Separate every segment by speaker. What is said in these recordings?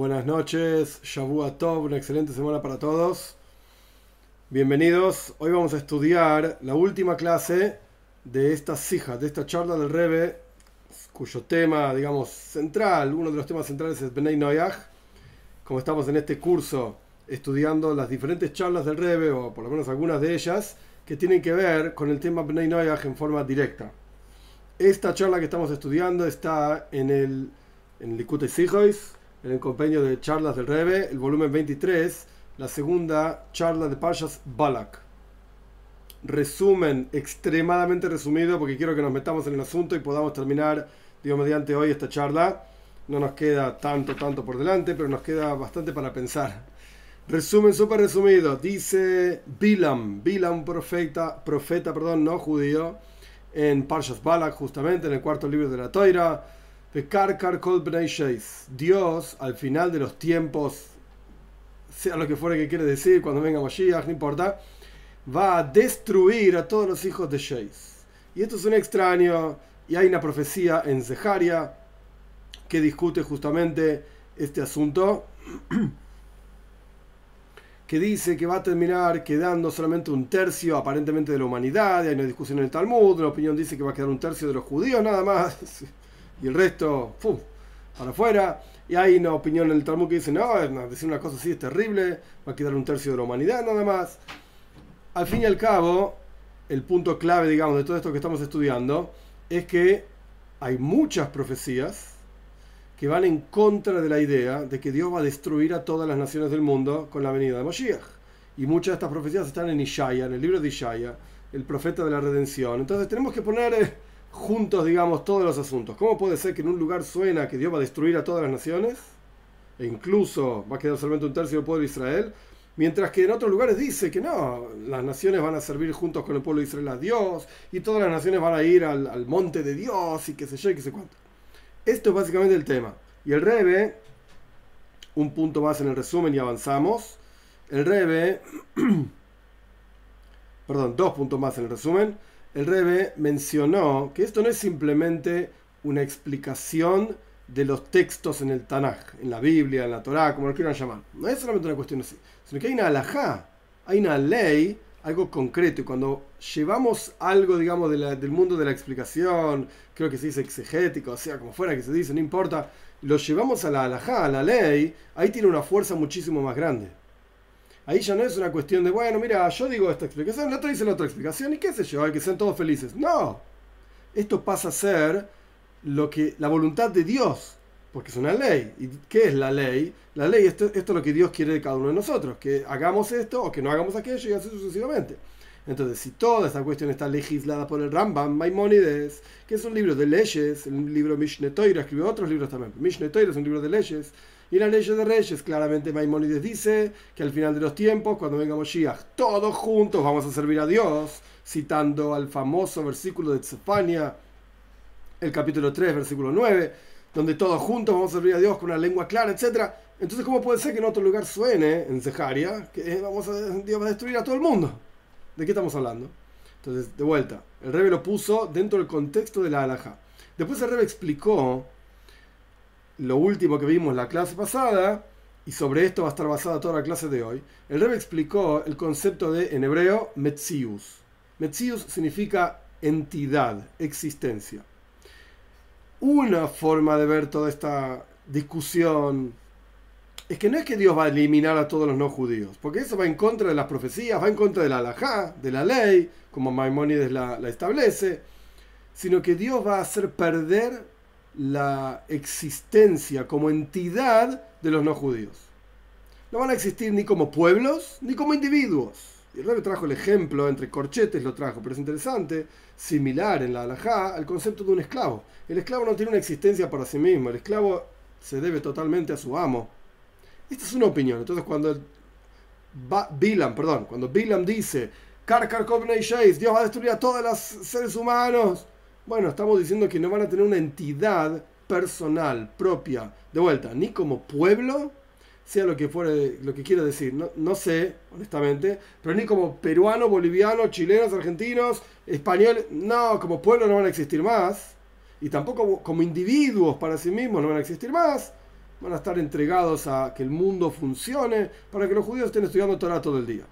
Speaker 1: Buenas noches, Shavua Tov, una excelente semana para todos. Bienvenidos. Hoy vamos a estudiar la última clase de esta sija, de esta charla del Rebe, cuyo tema, digamos, central, uno de los temas centrales es Benei Noyach. Como estamos en este curso estudiando las diferentes charlas del Rebe, o por lo menos algunas de ellas, que tienen que ver con el tema Benei Noyach en forma directa. Esta charla que estamos estudiando está en el en Likute Sijois, en el compendio de charlas del Rebe, el volumen 23, la segunda charla de Pashas Balak. Resumen extremadamente resumido porque quiero que nos metamos en el asunto y podamos terminar, digo, mediante hoy esta charla. No nos queda tanto, tanto por delante, pero nos queda bastante para pensar. Resumen súper resumido. Dice Bilam, Bilam profeta, profeta, perdón, no judío, en Parshas Balak, justamente en el cuarto libro de la Toira Dios, al final de los tiempos, sea lo que fuera que quiere decir, cuando venga Mashiach, no importa, va a destruir a todos los hijos de Sheis. Y esto es un extraño, y hay una profecía en Zeharia que discute justamente este asunto, que dice que va a terminar quedando solamente un tercio aparentemente de la humanidad, hay una discusión en el Talmud, una opinión dice que va a quedar un tercio de los judíos nada más y el resto, ¡pum! para afuera. Y hay una opinión en el Talmud que dice, no, decir una cosa así es terrible, va a quedar un tercio de la humanidad nada más. Al fin y al cabo, el punto clave, digamos, de todo esto que estamos estudiando es que hay muchas profecías que van en contra de la idea de que Dios va a destruir a todas las naciones del mundo con la venida de Moshiach. Y muchas de estas profecías están en Ishaya, en el libro de Ishaya, el profeta de la redención. Entonces tenemos que poner eh, juntos, digamos, todos los asuntos. ¿Cómo puede ser que en un lugar suena que Dios va a destruir a todas las naciones? E incluso va a quedar solamente un tercio del pueblo de Israel. Mientras que en otros lugares dice que no, las naciones van a servir juntos con el pueblo de Israel a Dios y todas las naciones van a ir al, monte de Dios y qué sé yo y qué sé cuánto. Esto es básicamente el tema. Y el Rebe, un punto más en el resumen y avanzamos. El Rebe, perdón, dos puntos más en el resumen el Rebe mencionó que esto no es simplemente una explicación de los textos en el Tanaj, en la Biblia, en la Torá, como lo quieran llamar. No es solamente una cuestión así, sino que hay una alajá, hay una ley, algo concreto. Y cuando llevamos algo, digamos, del mundo de la explicación, creo que se dice exegético, o sea, como fuera que se dice, no importa, lo llevamos a la alajá, a la ley, ahí tiene una fuerza muchísimo más grande. Ahí ya no es una cuestión de, bueno, mira, yo digo esta explicación, el otro dice la otra explicación, y qué sé yo, que sean todos felices. No, esto pasa a ser lo que, la voluntad de Dios, porque es una ley. ¿Y qué es la ley? La ley, esto, esto es lo que Dios quiere de cada uno de nosotros, que hagamos esto o que no hagamos aquello y así sucesivamente. Entonces, si toda esta cuestión está legislada por el Rambam Maimonides, que es un libro de leyes, un libro Mishneh Torah, escribió otros libros también. Mishneh Torah es un libro de leyes, y la ley de Reyes, claramente Maimónides dice que al final de los tiempos, cuando venga Moshiach, todos juntos vamos a servir a Dios, citando al famoso versículo de Tzefania, el capítulo 3, versículo 9, donde todos juntos vamos a servir a Dios con una lengua clara, etc. Entonces, ¿cómo puede ser que en otro lugar suene, en Zeharia, que vamos a, Dios va a destruir a todo el mundo? ¿De qué estamos hablando? Entonces, de vuelta, el Rebe lo puso dentro del contexto de la alhaja. Después el Rebe explicó lo último que vimos la clase pasada, y sobre esto va a estar basada toda la clase de hoy, el Rebbe explicó el concepto de, en hebreo, Metzius. Metzius significa entidad, existencia. Una forma de ver toda esta discusión es que no es que Dios va a eliminar a todos los no judíos, porque eso va en contra de las profecías, va en contra de la halajá, de la ley, como Maimónides la, la establece, sino que Dios va a hacer perder la existencia como entidad de los no judíos. No van a existir ni como pueblos ni como individuos. Y el rey trajo el ejemplo, entre corchetes lo trajo, pero es interesante, similar en la halajá al concepto de un esclavo. El esclavo no tiene una existencia para sí mismo, el esclavo se debe totalmente a su amo. Esta es una opinión. Entonces cuando Bilam, perdón, cuando Bilam dice, Dios va a destruir a todos los seres humanos, bueno, estamos diciendo que no van a tener una entidad personal, propia, de vuelta, ni como pueblo, sea lo que fuere, lo que quiera decir, no, no sé, honestamente, pero ni como peruano, boliviano, chilenos, argentinos, españoles, no, como pueblo no van a existir más, y tampoco como individuos para sí mismos no van a existir más. van a estar entregados a que el mundo funcione para que los judíos estén estudiando Torah todo el día.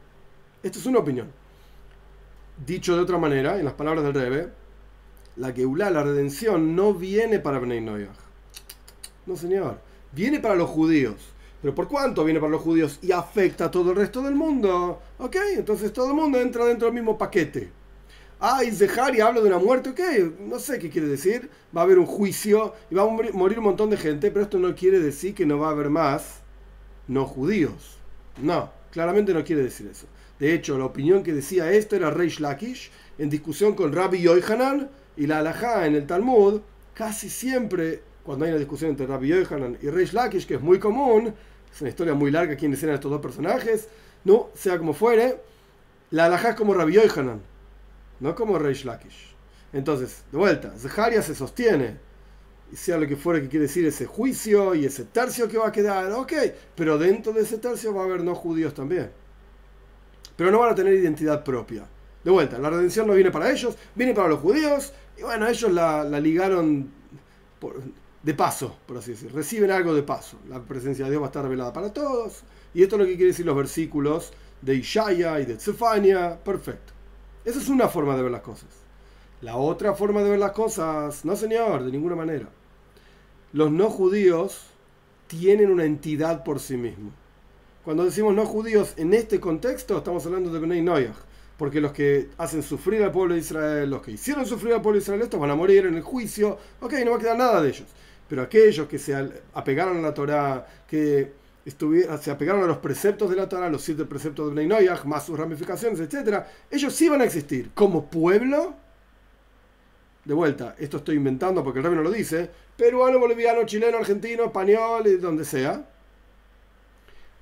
Speaker 1: Esto es una opinión. Dicho de otra manera, en las palabras del Rebe, la Geulah, la redención, no viene para Bnei Noyach. No, señor. Viene para los judíos. Pero ¿por cuánto viene para los judíos y afecta a todo el resto del mundo? Ok, entonces todo el mundo entra dentro del mismo paquete. Ah, y y habla de una muerte, ok, no sé qué quiere decir. Va a haber un juicio y va a morir un montón de gente, pero esto no quiere decir que no va a haber más no judíos. No, claramente no quiere decir eso. De hecho, la opinión que decía esto era Reish Lakish en discusión con Rabbi Yohanan y la halajá en el Talmud. Casi siempre, cuando hay una discusión entre Rabbi Yohanan y Reish Lakish, que es muy común, es una historia muy larga quiénes eran estos dos personajes, no, sea como fuere, la halajá es como Rabbi Yohanan no como Reish Lakish. Entonces, de vuelta, Zeharia se sostiene, y sea lo que fuera que quiere decir ese juicio y ese tercio que va a quedar, ok, pero dentro de ese tercio va a haber no judíos también. Pero no van a tener identidad propia. De vuelta, la redención no viene para ellos, viene para los judíos, y bueno, ellos la, ligaron de paso, por así decir, reciben algo de paso. La presencia de Dios va a estar revelada para todos, y esto es lo que quiere decir los versículos de Ishaya y de Zefania, perfecto. Esa es una forma de ver las cosas. La otra forma de ver las cosas, no señor, de ninguna manera. Los no judíos tienen una entidad por sí mismos. Cuando decimos no judíos en este contexto, estamos hablando de Bnei Noyach, porque los que hacen sufrir al pueblo de Israel, los que hicieron sufrir al pueblo de Israel, estos van a morir en el juicio, ok, no va a quedar nada de ellos. Pero aquellos que se apegaron a la Torah, que se apegaron a los preceptos de la Torah, los siete preceptos de Bnei más sus ramificaciones, etc., ellos sí van a existir como pueblo. De vuelta, esto estoy inventando porque el rey no lo dice, peruano, boliviano, chileno, argentino, español, y donde sea.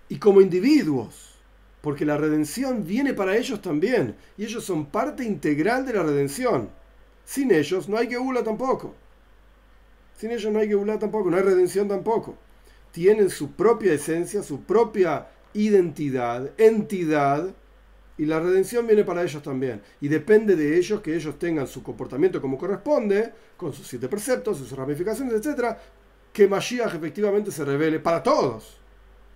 Speaker 1: Y como individuos, porque la redención viene para ellos también, y ellos son parte integral de la redención. Sin ellos no hay Geula tampoco. Sin ellos no hay Geula tampoco, no hay redención tampoco tienen su propia esencia, su propia identidad, entidad, y la redención viene para ellos también. Y depende de ellos que ellos tengan su comportamiento como corresponde, con sus siete preceptos, sus ramificaciones, etc., que Mashiach efectivamente se revele para todos,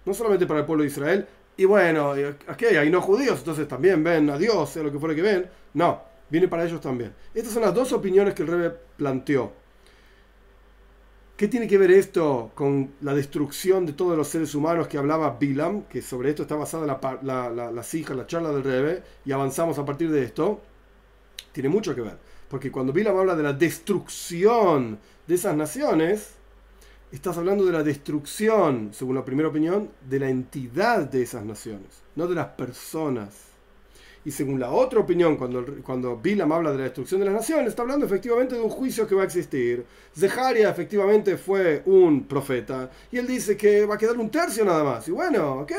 Speaker 1: no solamente para el pueblo de Israel. Y bueno, aquí hay no judíos, entonces también ven a Dios, sea lo que fuera que ven. No, viene para ellos también. Estas son las dos opiniones que el Rebbe planteó. ¿Qué tiene que ver esto con la destrucción de todos los seres humanos que hablaba Bilam? Que sobre esto está basada la, la, la, la la charla del Rebe, y avanzamos a partir de esto. Tiene mucho que ver. Porque cuando Bilam habla de la destrucción de esas naciones, estás hablando de la destrucción, según la primera opinión, de la entidad de esas naciones, no de las personas. Y según la otra opinión, cuando, cuando Bilam habla de la destrucción de las naciones, está hablando efectivamente de un juicio que va a existir. Zeharia efectivamente fue un profeta. Y él dice que va a quedar un tercio nada más. Y bueno, ¿ok?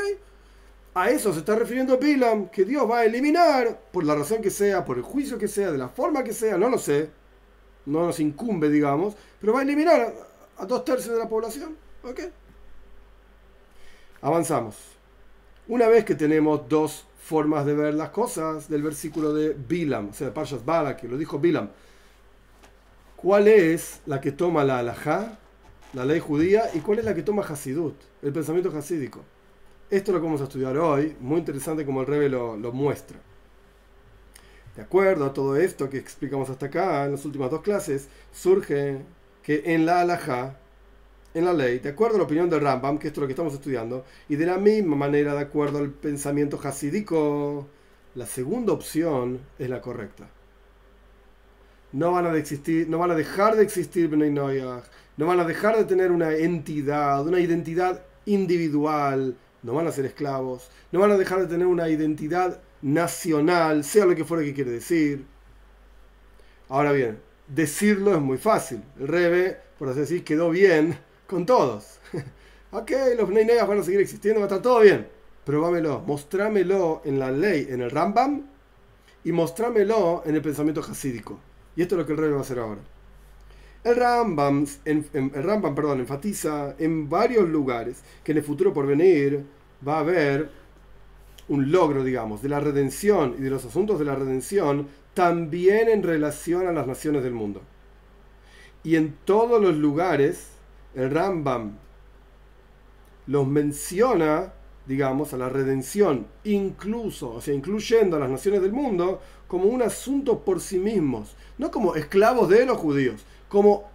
Speaker 1: A eso se está refiriendo Bilam, que Dios va a eliminar, por la razón que sea, por el juicio que sea, de la forma que sea, no lo sé. No nos incumbe, digamos. Pero va a eliminar a, dos tercios de la población. ¿Ok? Avanzamos. Una vez que tenemos dos formas de ver las cosas del versículo de Bilam, o sea, de Parshas Bala, que lo dijo Bilam. ¿Cuál es la que toma la halajá, la ley judía, y cuál es la que toma Hasidut, el pensamiento hasídico? Esto es lo vamos a estudiar hoy, muy interesante como el Rebe lo, lo muestra. De acuerdo a todo esto que explicamos hasta acá, en las últimas dos clases, surge que en la halajá en la ley, de acuerdo a la opinión del Rambam, que esto es lo que estamos estudiando, y de la misma manera, de acuerdo al pensamiento hasídico, la segunda opción es la correcta. No van a, dejar de existir Bnei no van a dejar de tener una entidad, una identidad individual, no van a ser esclavos, no van a dejar de tener una identidad nacional, sea lo que fuera que quiere decir. Ahora bien, decirlo es muy fácil. El Rebe, por así decir, quedó bien con todos. ok, los Bnei van a seguir existiendo, va a estar todo bien. Probámelo, mostrámelo en la ley, en el Rambam, y mostrámelo en el pensamiento hasídico. Y esto es lo que el rey va a hacer ahora. El Rambam, el Rambam perdón, enfatiza en varios lugares que en el futuro por venir va a haber un logro, digamos, de la redención y de los asuntos de la redención también en relación a las naciones del mundo. Y en todos los lugares el Rambam los menciona, digamos, a la redención, incluso, o sea, incluyendo a las naciones del mundo, como un asunto por sí mismos, no como esclavos de los judíos, como,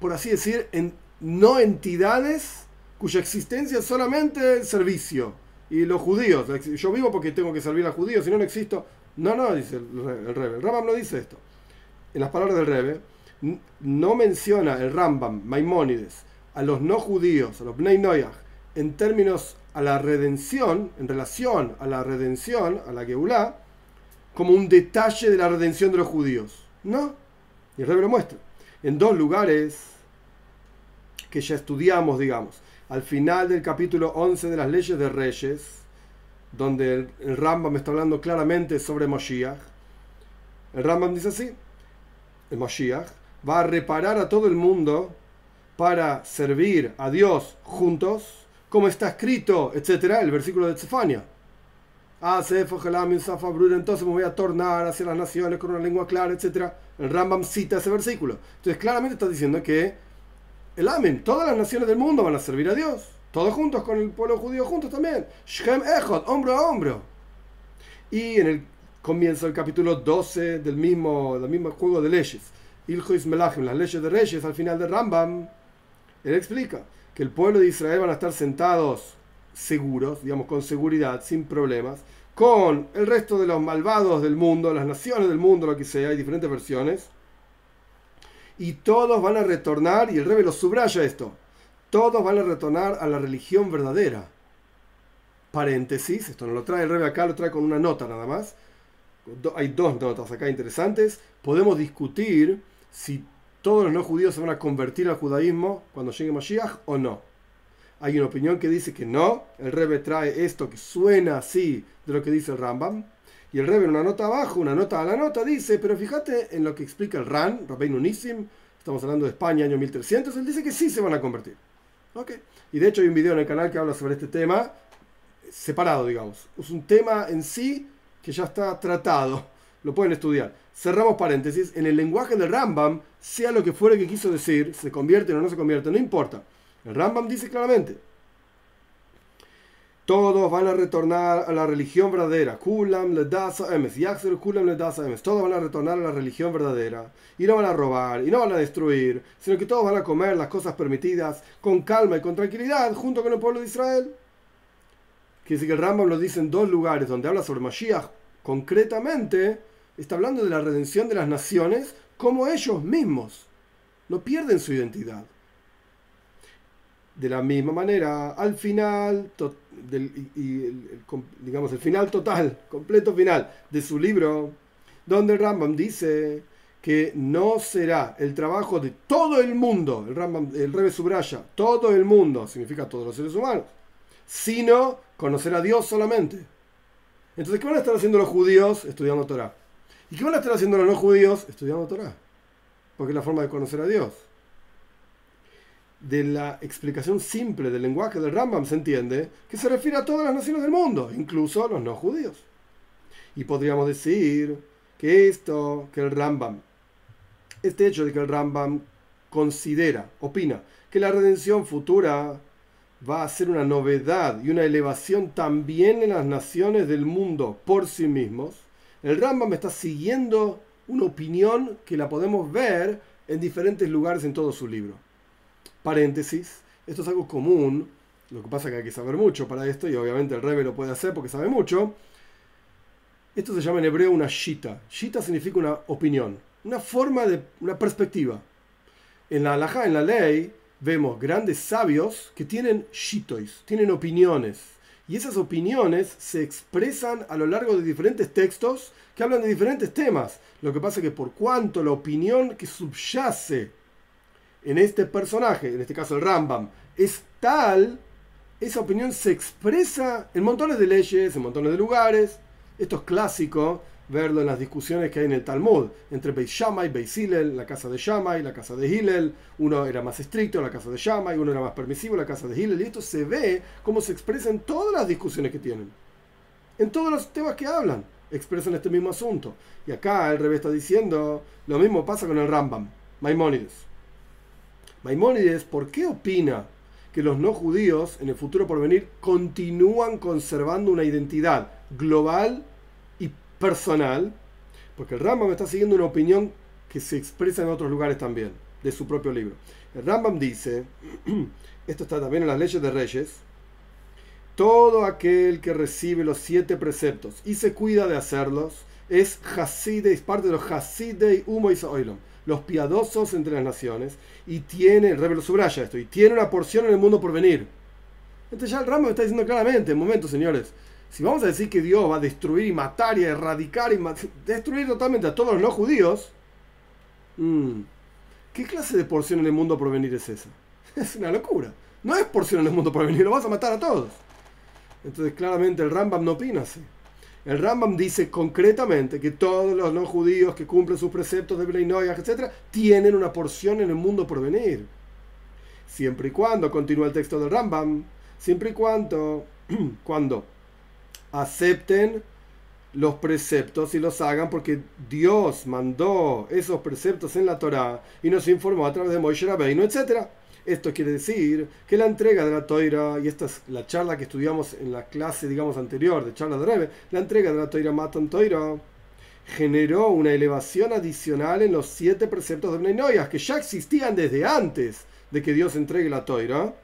Speaker 1: por así decir, en, no entidades cuya existencia es solamente el servicio. Y los judíos, yo vivo porque tengo que servir a judíos, si no, no existo. No, no, dice el, el Rebe. El Rambam no dice esto. En las palabras del Rebe, no menciona el Rambam, Maimónides, a los no judíos, a los Bnei Noyach, en términos a la redención, en relación a la redención, a la Geulah, como un detalle de la redención de los judíos. No. Y el Rebe lo muestra. En dos lugares que ya estudiamos, digamos, al final del capítulo 11 de las leyes de Reyes, donde el, el Rambam está hablando claramente sobre Moshiach, el Rambam dice así, el Moshiach va a reparar a todo el mundo para servir a Dios juntos, como está escrito, etcétera, el versículo de Zefania. Ah, entonces me voy a tornar hacia las naciones con una lengua clara, etcétera. El Rambam cita ese versículo. Entonces, claramente está diciendo que el Amén, todas las naciones del mundo van a servir a Dios, todos juntos con el pueblo judío juntos también. Shem Echot, hombro a hombro. Y en el comienzo del capítulo 12 del mismo, del mismo juego de leyes, Ilhois Melachim, las leyes de reyes, al final de Rambam, él explica que el pueblo de Israel van a estar sentados seguros, digamos, con seguridad, sin problemas, con el resto de los malvados del mundo, las naciones del mundo, lo que sea, hay diferentes versiones, y todos van a retornar, y el rebe lo subraya esto, todos van a retornar a la religión verdadera. Paréntesis, esto no lo trae el rebe acá, lo trae con una nota nada más. Hay dos notas acá interesantes. Podemos discutir si todos los no judíos se van a convertir al judaísmo cuando llegue Mashiach o no. Hay una opinión que dice que no. El Rebbe trae esto que suena así de lo que dice el Rambam. Y el Rebbe en una nota abajo, una nota a la nota, dice, pero fíjate en lo que explica el Ran, Rabbeinu Nissim, estamos hablando de España, año 1300, él dice que sí se van a convertir. Okay. Y de hecho hay un video en el canal que habla sobre este tema, separado, digamos. Es un tema en sí que ya está tratado, lo pueden estudiar. Cerramos paréntesis, en el lenguaje del Rambam, sea lo que fuera que quiso decir, se convierte o no se convierte, no importa. El Rambam dice claramente, todos van a retornar a la religión verdadera. Kulam le kulam le Todos van a retornar a la religión verdadera. Y no van a robar, y no van a destruir, sino que todos van a comer las cosas permitidas con calma y con tranquilidad junto con el pueblo de Israel. Quiere decir que el Rambam lo dice en dos lugares donde habla sobre Mashiach concretamente. Está hablando de la redención de las naciones como ellos mismos. No pierden su identidad. De la misma manera, al final, del, digamos, el final total, completo final de su libro, donde el Rambam dice que no será el trabajo de todo el mundo, el, Rambam, el Rebe subraya, todo el mundo, significa todos los seres humanos, sino conocer a Dios solamente. Entonces, ¿qué van a estar haciendo los judíos estudiando Torah? ¿Y qué van a estar haciendo los no judíos estudiando Torah? Porque es la forma de conocer a Dios de la explicación simple del lenguaje del Rambam se entiende que se refiere a todas las naciones del mundo, incluso a los no judíos. Y podríamos decir que esto, que el Rambam, este hecho de que el Rambam considera, opina, que la redención futura va a ser una novedad y una elevación también en las naciones del mundo por sí mismos, el Rambam está siguiendo una opinión que la podemos ver en diferentes lugares en todo su libro paréntesis, esto es algo común, lo que pasa es que hay que saber mucho para esto, y obviamente el Rebe lo puede hacer porque sabe mucho. Esto se llama en hebreo una shita. Shita significa una opinión, una forma de, una perspectiva. En la halajá, en la ley, vemos grandes sabios que tienen shitois, tienen opiniones. Y esas opiniones se expresan a lo largo de diferentes textos que hablan de diferentes temas. Lo que pasa es que por cuanto la opinión que subyace en este personaje, en este caso el Rambam, es tal, esa opinión se expresa en montones de leyes, en montones de lugares. Esto es clásico verlo en las discusiones que hay en el Talmud entre Beis Shammai, Beis Hillel, la casa de Shammai, la casa de Hillel. Uno era más estricto, la casa de Shammai, uno era más permisivo, la casa de Hillel. Y esto se ve cómo se expresa en todas las discusiones que tienen. En todos los temas que hablan, expresan este mismo asunto. Y acá el revés está diciendo, lo mismo pasa con el Rambam, Maimónides. Maimónides, ¿por qué opina que los no judíos en el futuro por venir continúan conservando una identidad global y personal, porque el Rambam está siguiendo una opinión que se expresa en otros lugares también, de su propio libro. El Rambam dice, esto está también en las leyes de Reyes, todo aquel que recibe los siete preceptos y se cuida de hacerlos, es Haside, es parte de los Hasidei Humo y los piadosos entre las naciones, y tiene, el lo subraya esto, y tiene una porción en el mundo por venir. Entonces ya el Rambam está diciendo claramente, en momento señores, si vamos a decir que Dios va a destruir y matar y erradicar y destruir totalmente a todos los no judíos, mm, ¿qué clase de porción en el mundo por venir es esa? Es una locura. No es porción en el mundo por venir, lo vas a matar a todos. Entonces claramente el Rambam no opina así. El Rambam dice concretamente que todos los no judíos que cumplen sus preceptos de Breinoyah, etc., tienen una porción en el mundo por venir. Siempre y cuando, continúa el texto del Rambam, siempre y cuando, cuando acepten los preceptos y los hagan porque Dios mandó esos preceptos en la Torah y nos informó a través de Moisés Rabbeinu, etc. Esto quiere decir que la entrega de la toira, y esta es la charla que estudiamos en la clase, digamos, anterior de charla de Rebe, la entrega de la toira Matan Toira generó una elevación adicional en los siete preceptos de Bnei que ya existían desde antes de que Dios entregue la toira.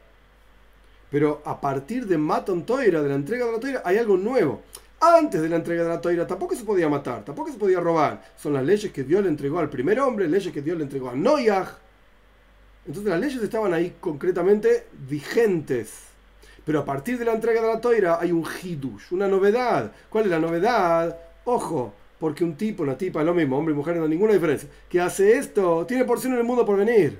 Speaker 1: Pero a partir de Matan Toira, de la entrega de la toira, hay algo nuevo. Antes de la entrega de la toira tampoco se podía matar, tampoco se podía robar. Son las leyes que Dios le entregó al primer hombre, leyes que Dios le entregó a Noyah entonces las leyes estaban ahí concretamente vigentes. Pero a partir de la entrega de la toira hay un hidush, una novedad. ¿Cuál es la novedad? Ojo, porque un tipo, una tipa, es lo mismo, hombre y mujer no hay ninguna diferencia. Que hace esto, tiene porción en el mundo por venir.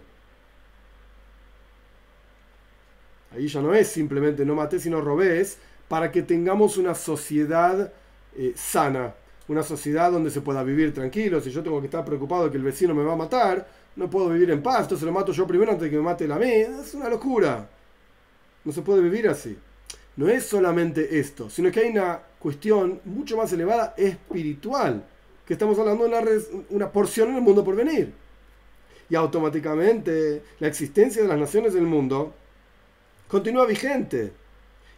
Speaker 1: Ahí ya no es simplemente no mates sino robes para que tengamos una sociedad eh, sana, una sociedad donde se pueda vivir tranquilo. Si yo tengo que estar preocupado de que el vecino me va a matar, no puedo vivir en paz, entonces lo mato yo primero antes de que me mate la mí. Es una locura. No se puede vivir así. No es solamente esto, sino que hay una cuestión mucho más elevada espiritual, que estamos hablando de una, una porción en el mundo por venir. Y automáticamente la existencia de las naciones del mundo continúa vigente.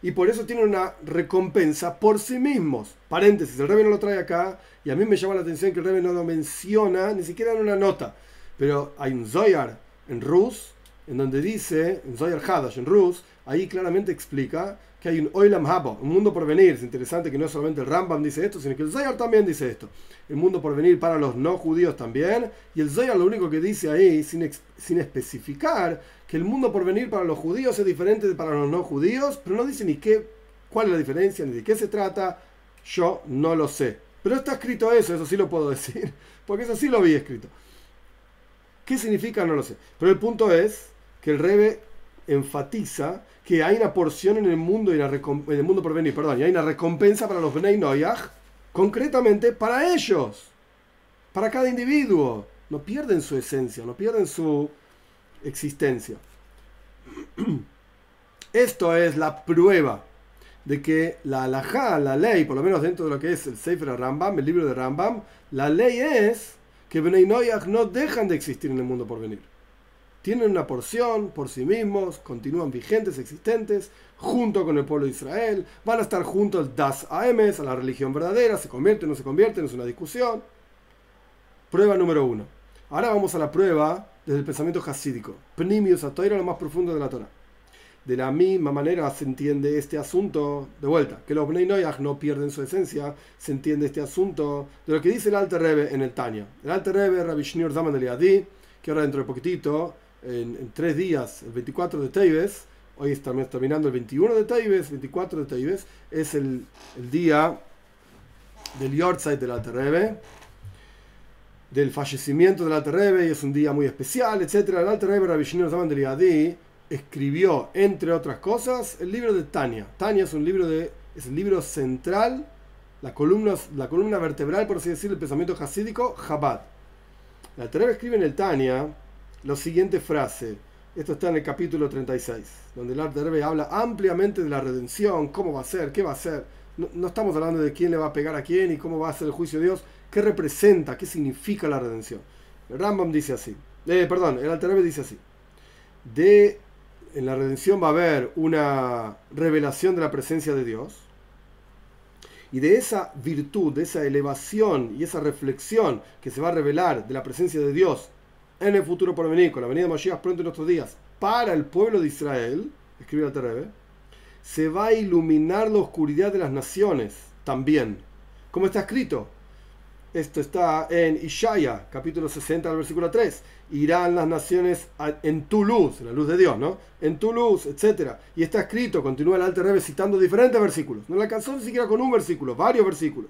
Speaker 1: Y por eso tiene una recompensa por sí mismos. Paréntesis, el rey no lo trae acá, y a mí me llama la atención que el rey no lo menciona, ni siquiera en una nota. Pero hay un Zoyar en Rus, en donde dice, en Zoyar Hadash en Rus, ahí claramente explica que hay un Oilam Habo, un mundo por venir. Es interesante que no solamente el Rambam dice esto, sino que el Zoyar también dice esto. El mundo por venir para los no judíos también. Y el Zoyar lo único que dice ahí, sin, sin especificar, que el mundo por venir para los judíos es diferente de para los no judíos, pero no dice ni qué, cuál es la diferencia, ni de qué se trata. Yo no lo sé. Pero está escrito eso, eso sí lo puedo decir, porque eso sí lo vi escrito. ¿Qué significa? No lo sé. Pero el punto es que el Rebe enfatiza que hay una porción en el mundo, en el mundo por venir, perdón, y hay una recompensa para los Bnei Noyach, concretamente para ellos, para cada individuo. No pierden su esencia, no pierden su existencia. Esto es la prueba de que la halajá, la ley, por lo menos dentro de lo que es el Sefer Rambam, el libro de Rambam, la ley es que Bnei Noyach no dejan de existir en el mundo por venir. Tienen una porción por sí mismos, continúan vigentes, existentes, junto con el pueblo de Israel, van a estar juntos al Das Aemes, a la religión verdadera, se convierten o no se convierten, es una discusión. Prueba número uno. Ahora vamos a la prueba desde el pensamiento hasídico. Pnimius a lo más profundo de la Torah. De la misma manera se entiende este asunto, de vuelta, que los Bnei Noyach no pierden su esencia, se entiende este asunto de lo que dice el Alter Rebbe en el Tanya. El Alter Rebbe, Rabbi Shneur Zaman de Liadi, que ahora dentro de poquitito, en, tres días, el 24 de Teibes, hoy estamos terminando el 21 de Teibes, 24 de Teibes, es el, el día del Yortzeit del Alter Rebbe, del fallecimiento del Alter Rebbe, y es un día muy especial, etc. El Alter Rebbe, Rabbi Shneur Zaman de Liadi, escribió, entre otras cosas, el libro de Tania. Tania es un libro de, es el libro central, la columna, la columna vertebral, por así decirlo, del pensamiento hasídico, Chabad. La Tereba escribe en el Tania la siguiente frase. Esto está en el capítulo 36, donde el Terebe habla ampliamente de la redención, cómo va a ser, qué va a ser. No, estamos hablando de quién le va a pegar a quién y cómo va a ser el juicio de Dios, qué representa, qué significa la redención. El Rambam dice así, eh, perdón, el Alterebe dice así. De en la redención va a haber una revelación de la presencia de Dios. Y de esa virtud, de esa elevación y esa reflexión que se va a revelar de la presencia de Dios en el futuro por venir, con la venida de Mashiach pronto en nuestros días, para el pueblo de Israel, escribe el Terrebe, se va a iluminar la oscuridad de las naciones también. Como está escrito, esto está en Ishaya, capítulo 60, versículo 3. Irán las naciones en tu luz, la luz de Dios, ¿no? En tu luz, etc. Y está escrito, continúa el Alter Rebbe citando diferentes versículos. No le alcanzó ni siquiera con un versículo, varios versículos.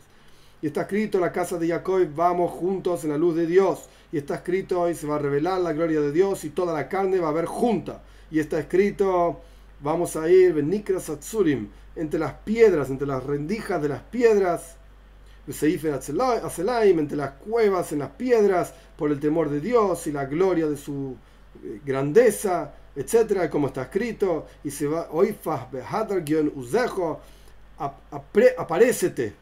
Speaker 1: Y está escrito, la casa de Jacob, vamos juntos en la luz de Dios. Y está escrito, y se va a revelar la gloria de Dios y toda la carne va a ver junta. Y está escrito, vamos a ir, Benikras Atsurim, entre las piedras, entre las rendijas de las piedras Atzelaim, entre las cuevas, en las piedras, por el temor de Dios y la gloria de su eh, grandeza, etcétera, como está escrito, y se va, Oifas Behadar Uzejo, aparécete,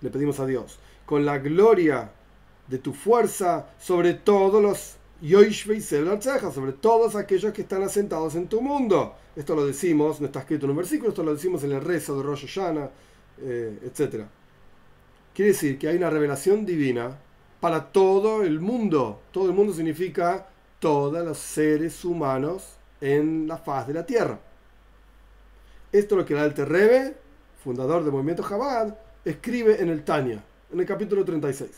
Speaker 1: le pedimos a Dios, con la gloria de tu fuerza sobre todos los sobre todos aquellos que están asentados en tu mundo. Esto lo decimos, no está escrito en un versículo, esto lo decimos en el rezo de Rosh Hashanah, eh, etcétera. Quiere decir que hay una revelación divina para todo el mundo. Todo el mundo significa todos los seres humanos en la faz de la tierra. Esto es lo que el Alte Rebe, fundador del movimiento Jabal, escribe en el Tania, en el capítulo 36.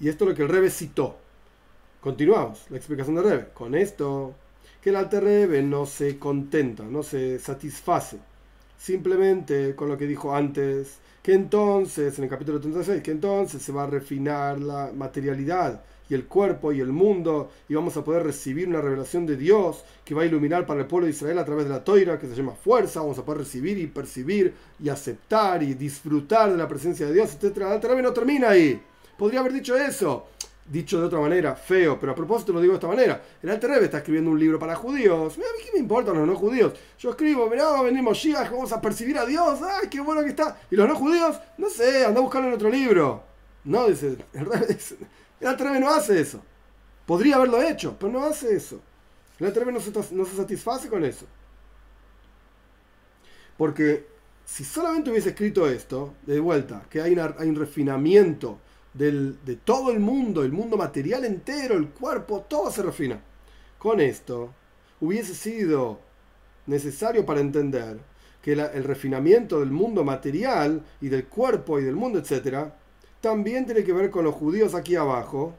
Speaker 1: Y esto es lo que el Rebe citó. Continuamos la explicación del Rebe. Con esto, que el Alte Rebe no se contenta, no se satisface simplemente con lo que dijo antes que entonces, en el capítulo 36, que entonces se va a refinar la materialidad y el cuerpo y el mundo y vamos a poder recibir una revelación de Dios que va a iluminar para el pueblo de Israel a través de la toira que se llama fuerza, vamos a poder recibir y percibir y aceptar y disfrutar de la presencia de Dios, etc. La no termina ahí. Podría haber dicho eso, dicho de otra manera, feo, pero a propósito lo digo de esta manera. El Alter Rebbe está escribiendo un libro para judíos. Mira, a mí qué me importan los no judíos. Yo escribo, mirá, va a vamos a percibir a Dios. ¡Ay, qué bueno que está! Y los no judíos, no sé, anda a buscarlo en otro libro. No, dice, el, el Alter Rebbe no hace eso. Podría haberlo hecho, pero no hace eso. El Alter Rebbe no se, satisface con eso. Porque si solamente hubiese escrito esto, de vuelta, que hay un refinamiento de todo el mundo, el mundo material entero, el cuerpo, todo se refina. Con esto hubiese sido necesario para entender que el refinamiento del mundo material y del cuerpo y del mundo, etc., también tiene que ver con los judíos aquí abajo.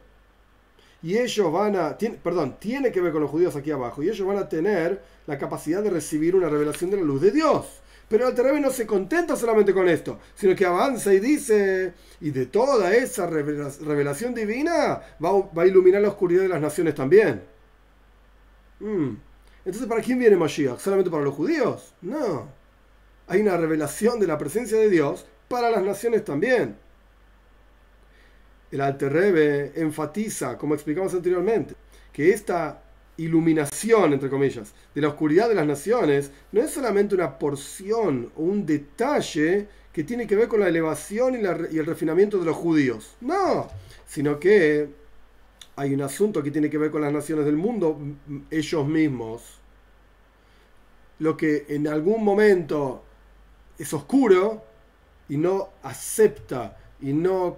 Speaker 1: Y ellos van a, perdón, tiene que ver con los judíos aquí abajo. Y ellos van a tener la capacidad de recibir una revelación de la luz de Dios. Pero el Terebe no se contenta solamente con esto, sino que avanza y dice, y de toda esa revelación divina va, a iluminar la oscuridad de las naciones también. Mm. Entonces, ¿para quién viene Mashiach? ¿Solamente para los judíos? No. Hay una revelación de la presencia de Dios para las naciones también. El Alter Rebbe enfatiza, como explicamos anteriormente, que esta iluminación, entre comillas, de la oscuridad de las naciones, no es solamente una porción o un detalle que tiene que ver con la elevación y, el refinamiento de los judíos. No, sino que hay un asunto que tiene que ver con las naciones del mundo, ellos mismos. Lo que en algún momento es oscuro y no acepta y no,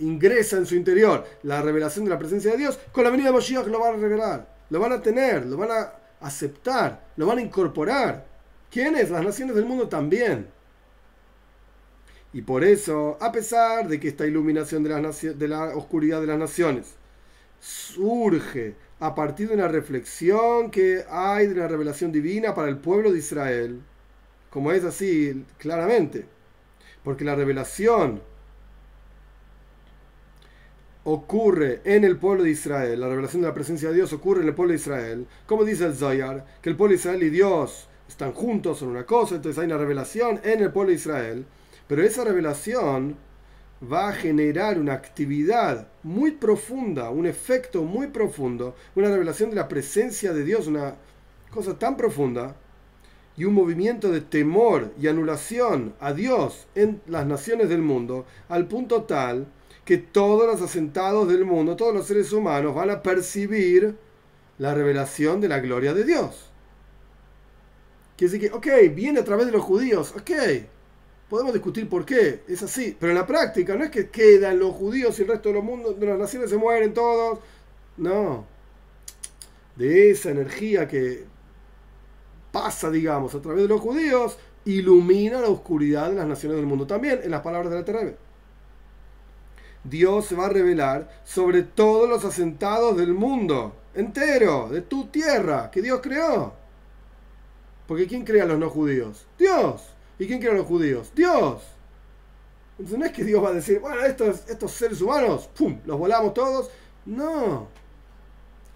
Speaker 1: ingresa en su interior la revelación de la presencia de Dios, con la venida de Moshiach lo van a revelar, lo van a tener, lo van a aceptar, lo van a incorporar. ¿Quiénes? Las naciones del mundo también. Y por eso, a pesar de que esta iluminación de la, de la oscuridad de las naciones surge a partir de una reflexión que hay de la revelación divina para el pueblo de Israel, como es así claramente, porque la revelación ocurre en el pueblo de Israel, la revelación de la presencia de Dios ocurre en el pueblo de Israel, como dice el Zoyar, que el pueblo de Israel y Dios están juntos, son una cosa, entonces hay una revelación en el pueblo de Israel, pero esa revelación va a generar una actividad muy profunda, un efecto muy profundo, una revelación de la presencia de Dios, una cosa tan profunda, y un movimiento de temor y anulación a Dios en las naciones del mundo, al punto tal que todos los asentados del mundo, todos los seres humanos van a percibir la revelación de la gloria de Dios. Quiere decir que, ok, viene a través de los judíos, ok, podemos discutir por qué, es así, pero en la práctica no es que quedan los judíos y el resto de los de las naciones se mueren todos, no. De esa energía que pasa, digamos, a través de los judíos, ilumina la oscuridad de las naciones del mundo. También en las palabras de la Terebe. Dios se va a revelar sobre todos los asentados del mundo entero, de tu tierra, que Dios creó. Porque ¿quién crea a los no judíos? Dios. ¿Y quién crea a los judíos? Dios. Entonces no es que Dios va a decir, bueno, estos, estos seres humanos, ¡pum!, los volamos todos. No.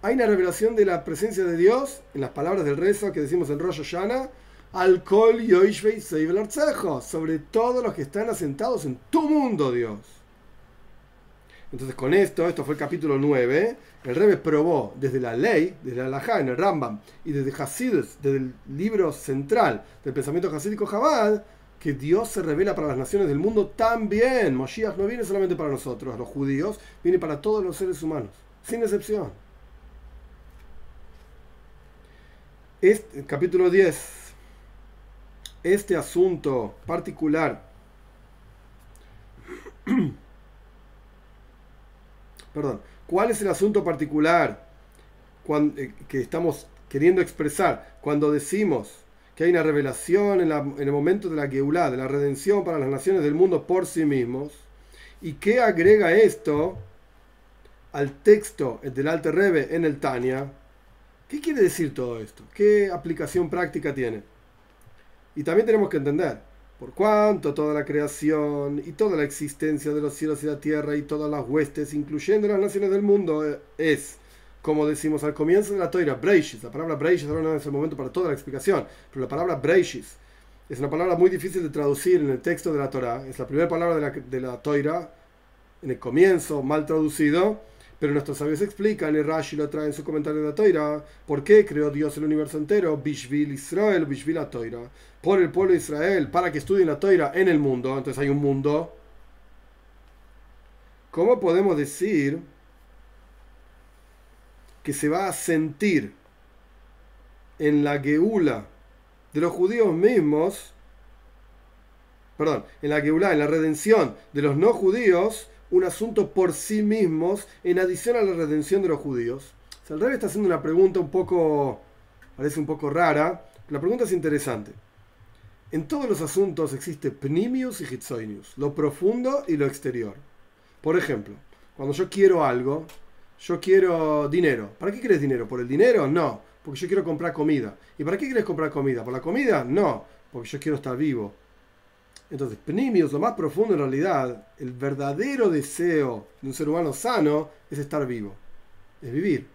Speaker 1: Hay una revelación de la presencia de Dios en las palabras del rezo que decimos en Rosh Hashanah, Alcohol Yoishvei sobre todos los que están asentados en tu mundo, Dios. Entonces con esto, esto fue el capítulo 9, el Rebbe probó desde la ley, desde la Alajá, en el Rambam, y desde Hasidus, desde el libro central del pensamiento hasídico Jabal, que Dios se revela para las naciones del mundo también. Moshiach no viene solamente para nosotros, los judíos, viene para todos los seres humanos, sin excepción. Este, capítulo 10, este asunto particular, ¿cuál es el asunto particular eh, que estamos queriendo expresar cuando decimos que hay una revelación en, el momento de la Geulah, de la redención para las naciones del mundo por sí mismos? ¿Y qué agrega esto al texto del Alte Rebe en el Tania? ¿Qué quiere decir todo esto? ¿Qué aplicación práctica tiene? Y también tenemos que entender por cuánto toda la creación y toda la existencia de los cielos y la tierra y todas las huestes, incluyendo las naciones del mundo, eh, es, como decimos al comienzo de la toira, Breishis. La palabra Breishis ahora no es el momento para toda la explicación, pero la palabra Breishis es una palabra muy difícil de traducir en el texto de la Torah. Es la primera palabra de la, de la toira en el comienzo, mal traducido pero nuestros sabios explican, y Rashi lo trae en su comentario de la Toira, ¿por qué creó Dios el universo entero? Bishvil Israel, Bishvil la Toira. Por el pueblo de Israel, para que estudien la Toira en el mundo. Entonces hay un mundo. ¿Cómo podemos decir que se va a sentir en la Geula de los judíos mismos? Perdón, en la Geula, en la redención de los no judíos un asunto por sí mismos en adición a la redención de los judíos. el rey está haciendo una pregunta un poco, parece un poco rara, la pregunta es interesante. En todos los asuntos existe pnimius y hitzoinius, lo profundo y lo exterior. Por ejemplo, cuando yo quiero algo, yo quiero dinero. ¿Para qué quieres dinero? ¿Por el dinero? No, porque yo quiero comprar comida. ¿Y para qué quieres comprar comida? ¿Por la comida? No, porque yo quiero estar vivo. Entonces, Pnimius, lo más profundo en realidad, el verdadero deseo de un ser humano sano es estar vivo, es vivir.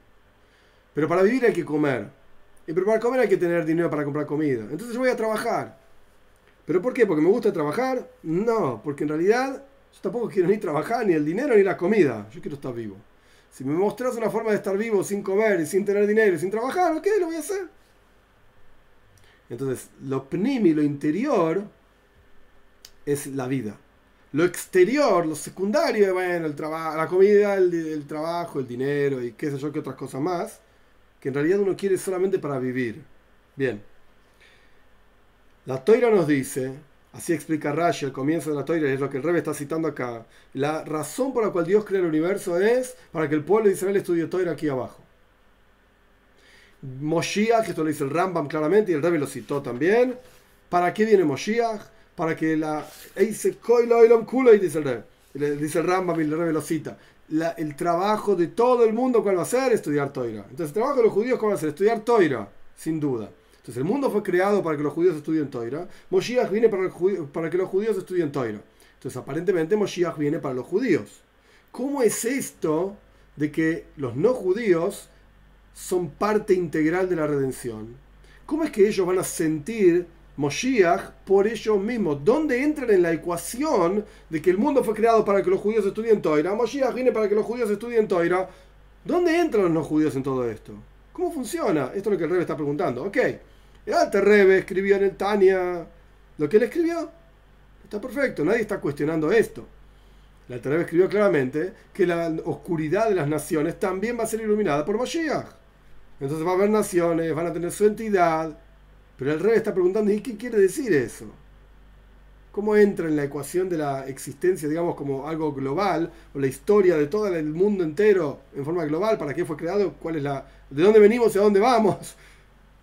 Speaker 1: Pero para vivir hay que comer. Y para comer hay que tener dinero para comprar comida. Entonces yo voy a trabajar. ¿Pero por qué? ¿Porque me gusta trabajar? No, porque en realidad yo tampoco quiero ni trabajar, ni el dinero, ni la comida. Yo quiero estar vivo. Si me mostras una forma de estar vivo sin comer y sin tener dinero y sin trabajar, ok, lo voy a hacer. Entonces, lo pnimi, lo interior, es la vida. Lo exterior, lo secundario, bueno, el trabajo, la comida, el, trabajo, el dinero y qué sé yo, qué otras cosas más, que en realidad uno quiere solamente para vivir. Bien. La Toira nos dice, así explica Rashi al comienzo de la Toira, es lo que el Rebe está citando acá, la razón por la cual Dios crea el universo es para que el pueblo de Israel estudie Toira aquí abajo. Moshiach, esto lo dice el Rambam claramente y el Rebbe lo citó también. ¿Para qué viene Moshiach? para que la. Dice el, dice el Rambam y el Rebbe lo cita. el trabajo de todo el mundo, ¿cuál va a ser? Estudiar Toira. Entonces, el trabajo de los judíos, ¿cuál va a ser? Estudiar Toira, sin duda. Entonces, el mundo fue creado para que los judíos estudien Toira. Moshiach viene para, que los judíos estudien Toira. Entonces, aparentemente, Moshiach viene para los judíos. ¿Cómo es esto de que los no judíos son parte integral de la redención? ¿Cómo es que ellos van a sentir Moshiach por ellos mismos. ¿Dónde entran en la ecuación de que el mundo fue creado para que los judíos estudien Toira? Moshiach viene para que los judíos estudien Toira. ¿Dónde entran los judíos en todo esto? ¿Cómo funciona? Esto es lo que el Rebe está preguntando. Ok, Alte Rebe escribió en el Tania lo que él escribió. Está perfecto, nadie está cuestionando esto. El Alte Rebe escribió claramente que la oscuridad de las naciones también va a ser iluminada por Moshiach. Entonces va a haber naciones, van a tener su entidad. Pero el rey está preguntando, ¿y qué quiere decir eso? ¿Cómo entra en la ecuación de la existencia, digamos, como algo global, o la historia de todo el mundo entero en forma global? ¿Para qué fue creado? ¿Cuál es la, ¿De dónde venimos y a dónde vamos?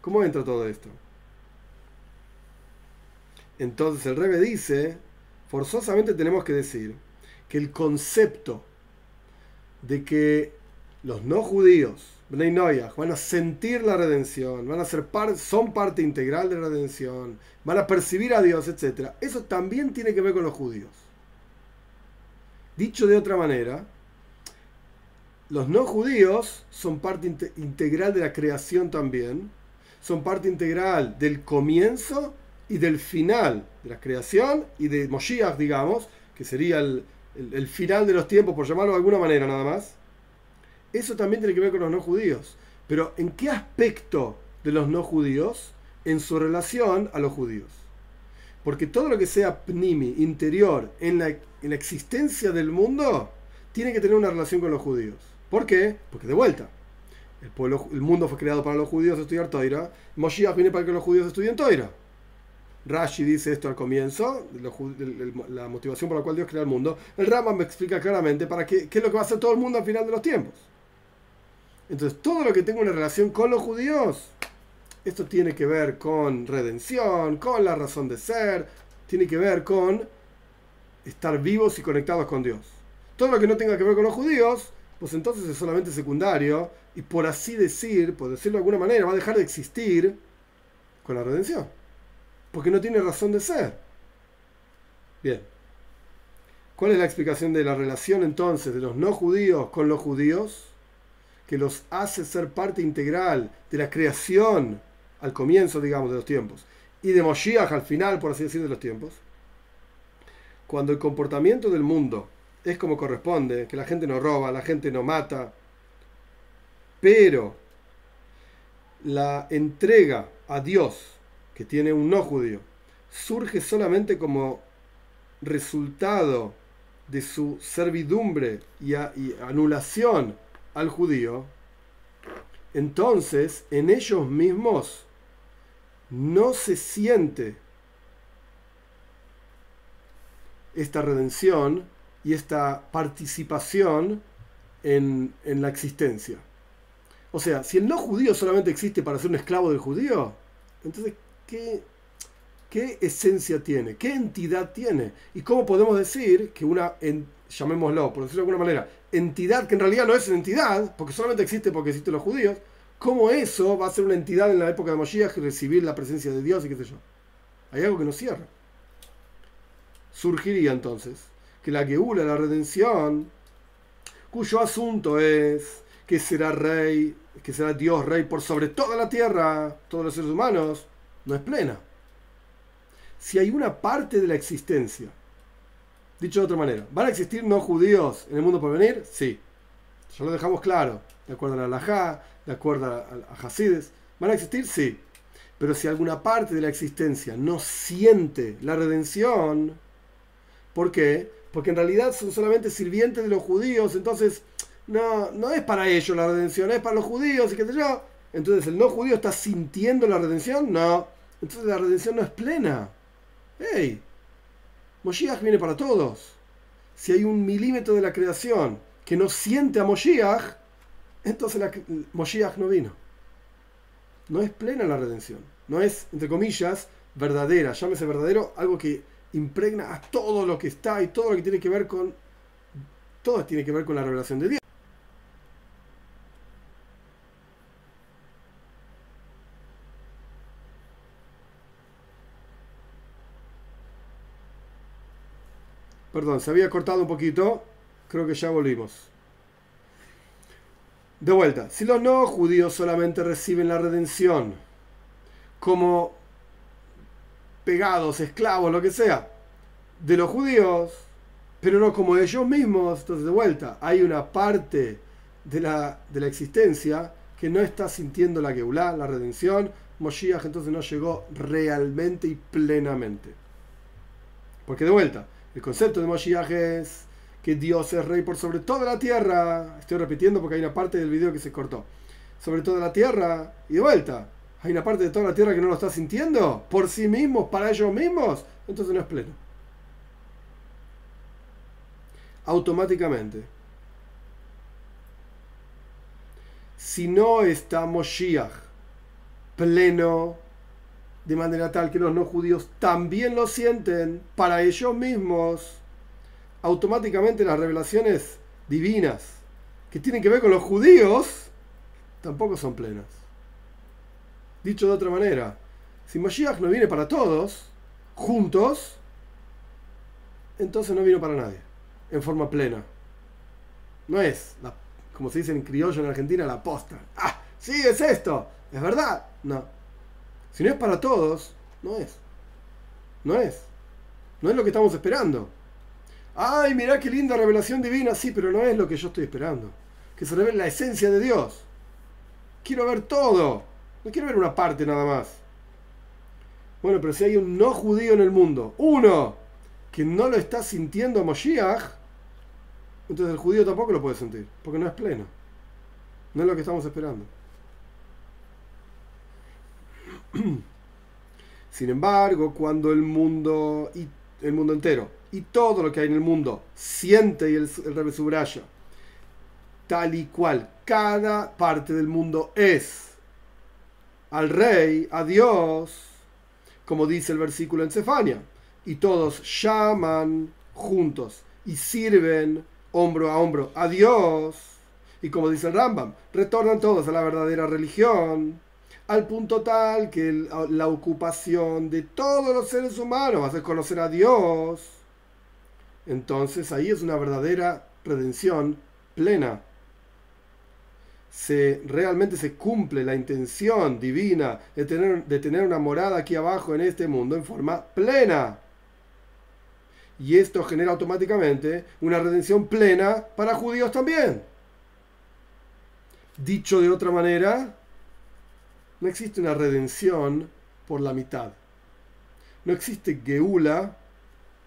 Speaker 1: ¿Cómo entra todo esto? Entonces el Rebe dice, forzosamente tenemos que decir que el concepto de que los no judíos, van a sentir la redención, van a ser son parte integral de la redención, van a percibir a Dios, etc. Eso también tiene que ver con los judíos. Dicho de otra manera, los no judíos son parte integral de la creación también, son parte integral del comienzo y del final de la creación y de Moshiach, digamos, que sería el, el final de los tiempos, por llamarlo de alguna manera nada más eso también tiene que ver con los no judíos. Pero ¿en qué aspecto de los no judíos? En su relación a los judíos. Porque todo lo que sea pnimi, interior, en la, en la existencia del mundo, tiene que tener una relación con los judíos. ¿Por qué? Porque de vuelta, el, pueblo, el mundo fue creado para los judíos estudiar Toira. Moshiach viene para que los judíos estudien Toira. Rashi dice esto al comienzo, la motivación por la cual Dios crea el mundo. El Rama me explica claramente para qué, qué es lo que va a hacer todo el mundo al final de los tiempos. Entonces, todo lo que tenga una relación con los judíos, esto tiene que ver con redención, con la razón de ser, tiene que ver con estar vivos y conectados con Dios. Todo lo que no tenga que ver con los judíos, pues entonces es solamente secundario y por así decir, por decirlo de alguna manera, va a dejar de existir con la redención. Porque no tiene razón de ser. Bien. ¿Cuál es la explicación de la relación entonces de los no judíos con los judíos? que los hace ser parte integral de la creación al comienzo, digamos, de los tiempos, y de Moshiach al final, por así decir, de los tiempos, cuando el comportamiento del mundo es como corresponde, que la gente no roba, la gente no mata, pero la entrega a Dios que tiene un no judío surge solamente como resultado de su servidumbre y, y anulación al judío, entonces en ellos mismos no se siente esta redención y esta participación en, la existencia. O sea, si el no judío solamente existe para ser un esclavo del judío, entonces, ¿qué, qué esencia tiene? ¿Qué entidad tiene? ¿Y cómo podemos decir que una, llamémoslo, por decirlo de alguna manera, entidad que en realidad no es una entidad, porque solamente existe porque existen los judíos, ¿cómo eso va a ser una entidad en la época de Moshiach recibir la presencia de Dios y qué sé yo? Hay algo que nos cierra. Surgiría entonces que la Geula, la redención, cuyo asunto es que será rey, que será Dios rey por sobre toda la tierra, todos los seres humanos, no es plena. Si hay una parte de la existencia Dicho de otra manera, ¿van a existir no judíos en el mundo por venir? Sí. Ya lo dejamos claro. De acuerdo a la de acuerdo a Hasides. ¿Van a existir? Sí. Pero si alguna parte de la existencia no siente la redención, ¿por qué? Porque en realidad son solamente sirvientes de los judíos, entonces no, no es para ellos la redención, es para los judíos y qué sé yo. Entonces, ¿el no judío está sintiendo la redención? No. Entonces la redención no es plena. ¡Ey! Moshiach viene para todos. Si hay un milímetro de la creación que no siente a Moshiach, entonces Moshiach no vino. No es plena la redención. No es, entre comillas, verdadera. Llámese verdadero algo que impregna a todo lo que está y todo lo que tiene que ver con. Todo tiene que ver con la revelación de Dios. Perdón, se había cortado un poquito. Creo que ya volvimos. De vuelta, si los no judíos solamente reciben la redención como pegados, esclavos, lo que sea, de los judíos, pero no como ellos mismos, entonces de vuelta, hay una parte de la, de la existencia que no está sintiendo la Geulah, la redención, Moshiach entonces no llegó realmente y plenamente. Porque de vuelta, el concepto de Moshiach es que Dios es rey por sobre toda la tierra. Estoy repitiendo porque hay una parte del video que se cortó. sobre toda la tierra y de vuelta. Hay una parte de toda la tierra que no lo está sintiendo por sí mismos, para ellos mismos, entonces no es pleno. Automáticamente. Si no está Moshiach pleno, de manera tal que los no judíos también lo sienten para ellos mismos, automáticamente las revelaciones divinas que tienen que ver con los judíos tampoco son plenas. Dicho de otra manera, si Mashiach no viene para todos, juntos, entonces no vino para nadie, en forma plena. No es, como se dice en criollo en Argentina, la posta. Ah, sí, es esto, es verdad. No. Si no es para todos, no es. No es. No es lo que estamos esperando. Ay, mirá qué linda revelación divina. Sí, pero no es lo que yo estoy esperando. Que se revele la esencia de Dios. Quiero ver todo. No quiero ver una parte nada más. Bueno, pero si hay un no judío en el mundo, uno que no lo está sintiendo Moshiach, entonces el judío tampoco lo puede sentir, porque no es pleno. No es lo que estamos esperando. Sin embargo, cuando el mundo y el mundo entero y todo lo que hay en el mundo siente y el, el tal y cual cada parte del mundo es al rey, a Dios, como dice el versículo en Cefania, y todos llaman juntos y sirven hombro a hombro a Dios, y como dice el Rambam, retornan todos a la verdadera religión, al punto tal que la ocupación de todos los seres humanos va a ser conocer a Dios. Entonces ahí es una verdadera redención plena se, realmente se cumple la intención divina de tener, de tener una morada aquí abajo en este mundo en forma plena. Y esto genera automáticamente una redención plena para judíos también. Dicho de otra manera, no existe una redención por la mitad. No existe Geula,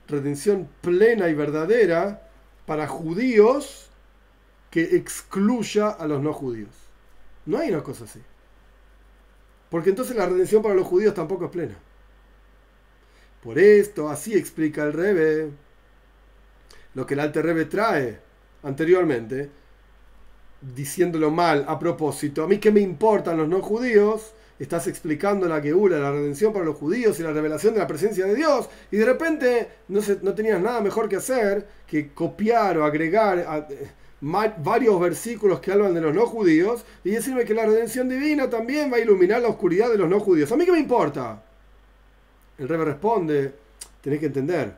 Speaker 1: redención plena y verdadera para judíos que excluya a los no judíos. No hay una cosa así. Porque entonces la redención para los judíos tampoco es plena. Por esto, así explica el Rebe, lo que el Alte Rebe trae anteriormente, diciéndolo mal a propósito. A mí que me importan los no judíos, estás explicando la Geula, la redención para los judíos y la revelación de la presencia de Dios, y de repente no, no tenías nada mejor que hacer que copiar o agregar varios versículos que hablan de los no judíos y decirme que la redención divina también va a iluminar la oscuridad de los no judíos. ¿A mí qué me importa? El Rebe responde, tenés que entender,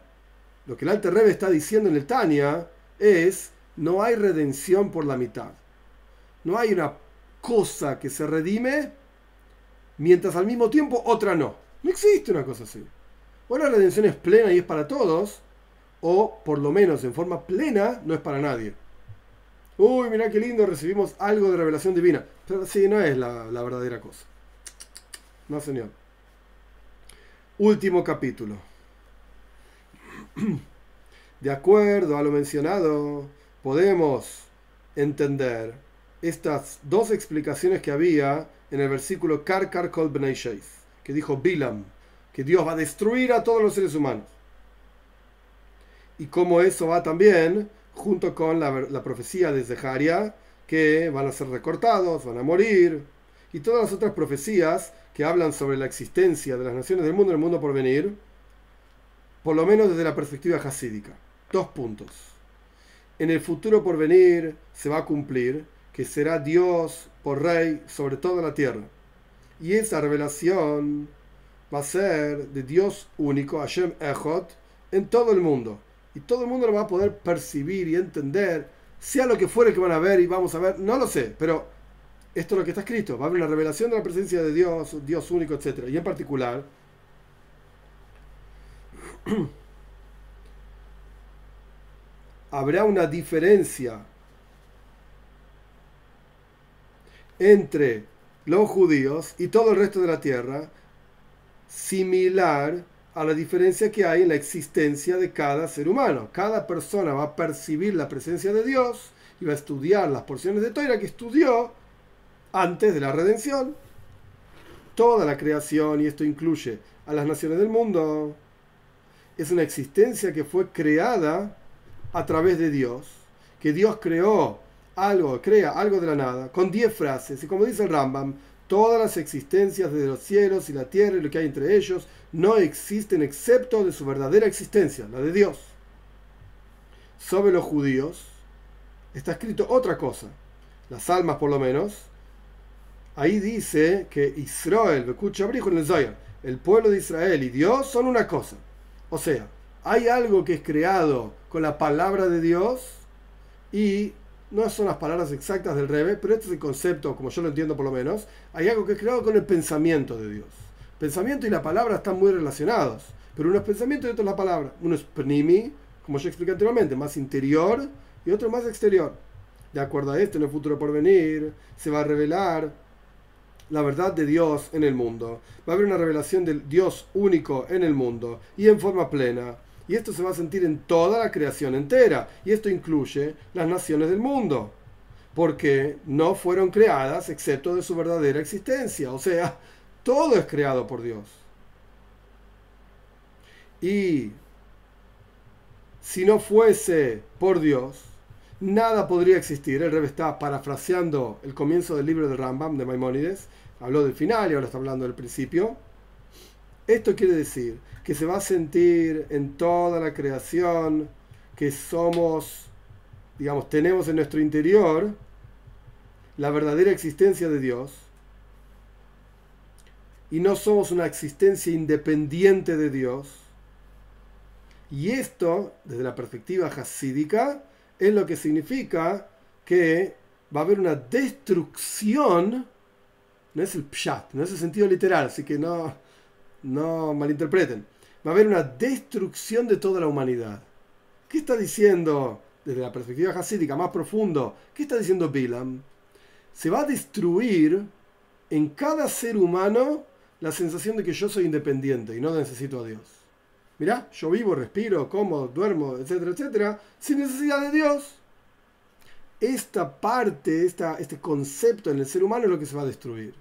Speaker 1: lo que el Alter Rebe está diciendo en el Tania es, no hay redención por la mitad. No hay una cosa que se redime mientras al mismo tiempo otra no. No existe una cosa así. O la redención es plena y es para todos, o por lo menos en forma plena no es para nadie. Uy, mira qué lindo, recibimos algo de revelación divina. Pero sí, no es la, verdadera cosa. No, señor. Último capítulo. De acuerdo a lo mencionado, podemos entender estas dos explicaciones que había en el versículo Karkar Kol que dijo Bilam, que Dios va a destruir a todos los seres humanos. Y cómo eso va también junto con la, profecía de Zeharia, que van a ser recortados, van a morir, y todas las otras profecías que hablan sobre la existencia de las naciones del mundo, el mundo por venir, por lo menos desde la perspectiva hasídica. Dos puntos. En el futuro por venir se va a cumplir que será Dios por rey sobre toda la tierra. Y esa revelación va a ser de Dios único, Hashem Echot, en todo el mundo y todo el mundo lo va a poder percibir y entender, sea lo que fuere que van a ver y vamos a ver, no lo sé, pero esto es lo que está escrito, va a haber una revelación de la presencia de Dios, Dios único, etc. Y en particular, habrá una diferencia entre los judíos y todo el resto de la tierra similar a la diferencia que hay en la existencia de cada ser humano. Cada persona va a percibir la presencia de Dios y va a estudiar las porciones de Toira que estudió antes de la redención. Toda la creación, y esto incluye a las naciones del mundo, es una existencia que fue creada a través de Dios, que Dios creó algo, crea algo de la nada, con diez frases, y como dice el Rambam, todas las existencias de los cielos y la tierra y lo que hay entre ellos no existen excepto de su verdadera existencia, la de Dios. Sobre los judíos está escrito otra cosa, las almas por lo menos. Ahí dice que Israel, en el el pueblo de Israel y Dios son una cosa. O sea, hay algo que es creado con la palabra de Dios y no son las palabras exactas del Rebe, pero este es el concepto, como yo lo entiendo por lo menos. Hay algo que es creado con el pensamiento de Dios. Pensamiento y la palabra están muy relacionados, pero uno es pensamiento y otro es la palabra. Uno es pnimi, como yo expliqué anteriormente, más interior y otro más exterior. De acuerdo a esto, en el futuro por venir, se va a revelar la verdad de Dios en el mundo. Va a haber una revelación del Dios único en el mundo y en forma plena. Y esto se va a sentir en toda la creación entera. Y esto incluye las naciones del mundo. Porque no fueron creadas excepto de su verdadera existencia. O sea, todo es creado por Dios. Y si no fuese por Dios, nada podría existir. El Rebbe está parafraseando el comienzo del libro de Rambam de Maimónides. Habló del final y ahora está hablando del principio. Esto quiere decir que se va a sentir en toda la creación que somos, digamos, tenemos en nuestro interior la verdadera existencia de Dios y no somos una existencia independiente de Dios. Y esto, desde la perspectiva hasídica, es lo que significa que va a haber una destrucción, no es el pshat, no es el sentido literal, así que no, no malinterpreten. Va a haber una destrucción de toda la humanidad. ¿Qué está diciendo desde la perspectiva hasídica más profundo? ¿Qué está diciendo Bilam? Se va a destruir en cada ser humano la sensación de que yo soy independiente y no necesito a Dios. Mirá, yo vivo, respiro, como, duermo, etcétera, etcétera, sin necesidad de Dios. Esta parte, esta, este concepto en el ser humano es lo que se va a destruir.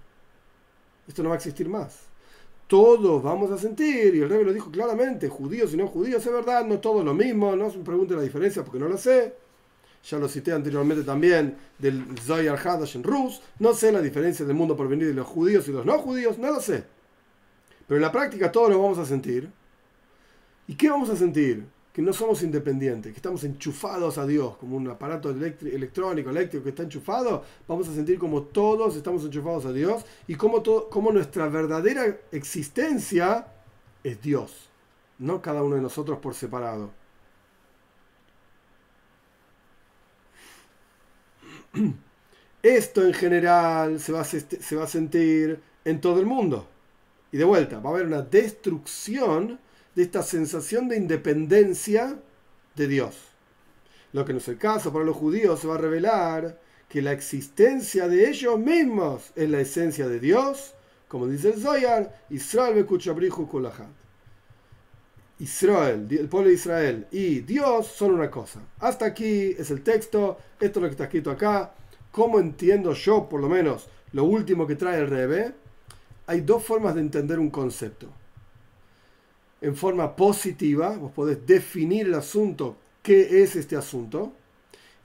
Speaker 1: Esto no va a existir más todos vamos a sentir, y el rey lo dijo claramente, judíos y no judíos, es verdad, no todo lo mismo, no se pregunte la diferencia porque no lo sé. Ya lo cité anteriormente también del Zoyar Hadash en Rus, no sé la diferencia del mundo por venir de los judíos y los no judíos, no lo sé. Pero en la práctica todos lo vamos a sentir. ¿Y qué vamos a sentir? Que no somos independientes, que estamos enchufados a Dios, como un aparato electrónico, eléctrico que está enchufado, vamos a sentir como todos estamos enchufados a Dios y como, como nuestra verdadera existencia es Dios, no cada uno de nosotros por separado. Esto en general se va, a, se va a sentir en todo el mundo. Y de vuelta, va a haber una destrucción de esta sensación de independencia de Dios. Lo que no es el caso para los judíos se va a revelar que la existencia de ellos mismos es la esencia de Dios, como dice el Zoyar, Israel Israel, el pueblo de Israel y Dios son una cosa. Hasta aquí es el texto, esto es lo que está escrito acá. ¿Cómo entiendo yo, por lo menos, lo último que trae el Rebe? Hay dos formas de entender un concepto en forma positiva, vos podés definir el asunto, qué es este asunto,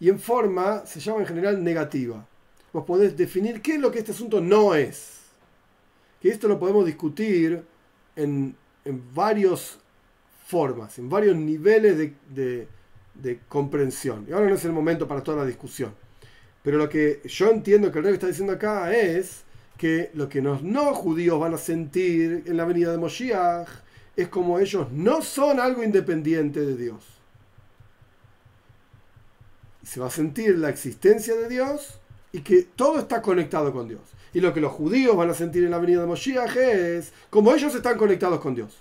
Speaker 1: y en forma, se llama en general negativa. Vos podés definir qué es lo que este asunto no es. Que esto lo podemos discutir en, en varias formas, en varios niveles de, de, comprensión. Y ahora no es el momento para toda la discusión. Pero lo que yo entiendo que el rey está diciendo acá es que lo que los no judíos van a sentir en la venida de Moshiach es como ellos no son algo independiente de Dios. Se va a sentir la existencia de Dios y que todo está conectado con Dios. Y lo que los judíos van a sentir en la venida de Moshiach es como ellos están conectados con Dios.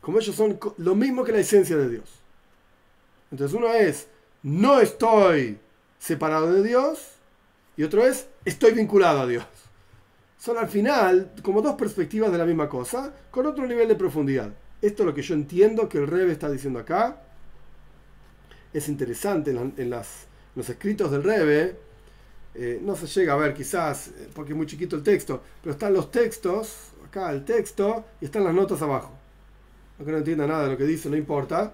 Speaker 1: Como ellos son lo mismo que la esencia de Dios. Entonces uno es, no estoy separado de Dios y otro es, estoy vinculado a Dios son al final como dos perspectivas de la misma cosa, con otro nivel de profundidad. Esto es lo que yo entiendo que el Rebe está diciendo acá. Es interesante en, los escritos del Rebe, eh, no se llega a ver quizás, eh, porque es muy chiquito el texto, pero están los textos, acá el texto, y están las notas abajo. Aunque no entienda nada de lo que dice, no importa.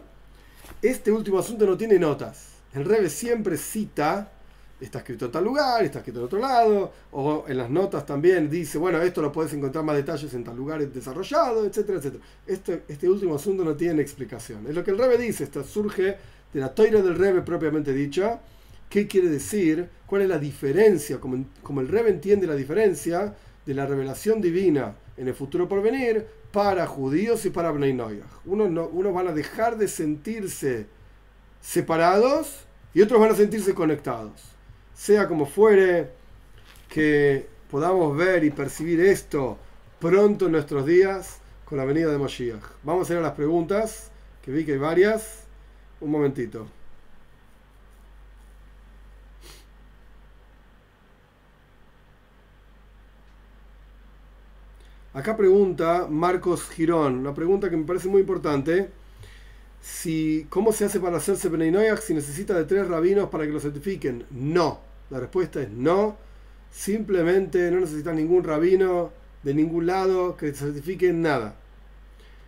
Speaker 1: Este último asunto no tiene notas. El Rebe siempre cita, está escrito en tal lugar, está escrito en otro lado, o en las notas también dice, bueno, esto lo puedes encontrar más detalles en tal lugar desarrollado, etcétera, etcétera. Este, este último asunto no tiene explicación. Es lo que el Rebe dice, esto surge de la toira del Rebe propiamente dicha. ¿Qué quiere decir? ¿Cuál es la diferencia? Como, el Rebe entiende la diferencia de la revelación divina en el futuro por venir para judíos y para Bnei Unos, no, unos van a dejar de sentirse separados y otros van a sentirse conectados. Sea como fuere, que podamos ver y percibir esto pronto en nuestros días con la venida de Moshiach. Vamos a ir a las preguntas, que vi que hay varias. Un momentito. Acá pregunta Marcos Girón, una pregunta que me parece muy importante. Si, ¿Cómo se hace para hacerse Beninoyak si necesita de tres rabinos para que lo certifiquen? No. La respuesta es no. Simplemente no necesita ningún rabino de ningún lado que certifique nada.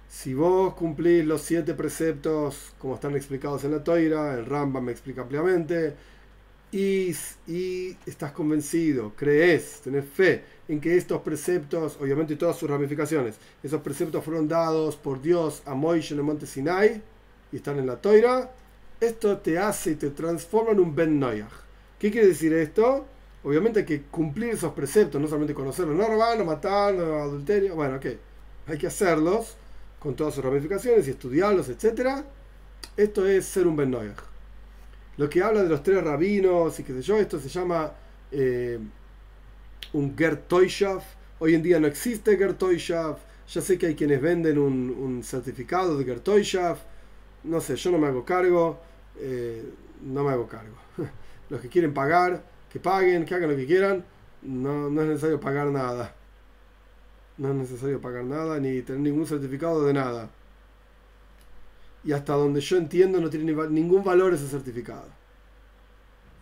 Speaker 1: Si vos cumplís los siete preceptos como están explicados en la Toira, el Rambam me explica ampliamente, y, y, estás convencido, crees, tenés fe en que estos preceptos, obviamente todas sus ramificaciones, esos preceptos fueron dados por Dios a Moisés en el monte Sinai y están en la Toira, esto te hace y te transforma en un Ben Noyach. ¿Qué quiere decir esto? Obviamente hay que cumplir esos preceptos, no solamente conocerlos, no robar, no matar, no adulterio, bueno, ok, hay que hacerlos con todas sus ramificaciones y estudiarlos, etc. Esto es ser un Ben. Lo que habla de los tres rabinos y qué sé yo, esto se llama eh, un Gertoyshav. Hoy en día no existe Gertoyshav. Ya sé que hay quienes venden un, certificado de Gertoyshav. No sé, yo no me hago cargo. Eh, no me hago cargo. Los que quieren pagar, que paguen, que hagan lo que quieran. No, no es necesario pagar nada. No es necesario pagar nada ni tener ningún certificado de nada y hasta donde yo entiendo no tiene ningún valor ese certificado.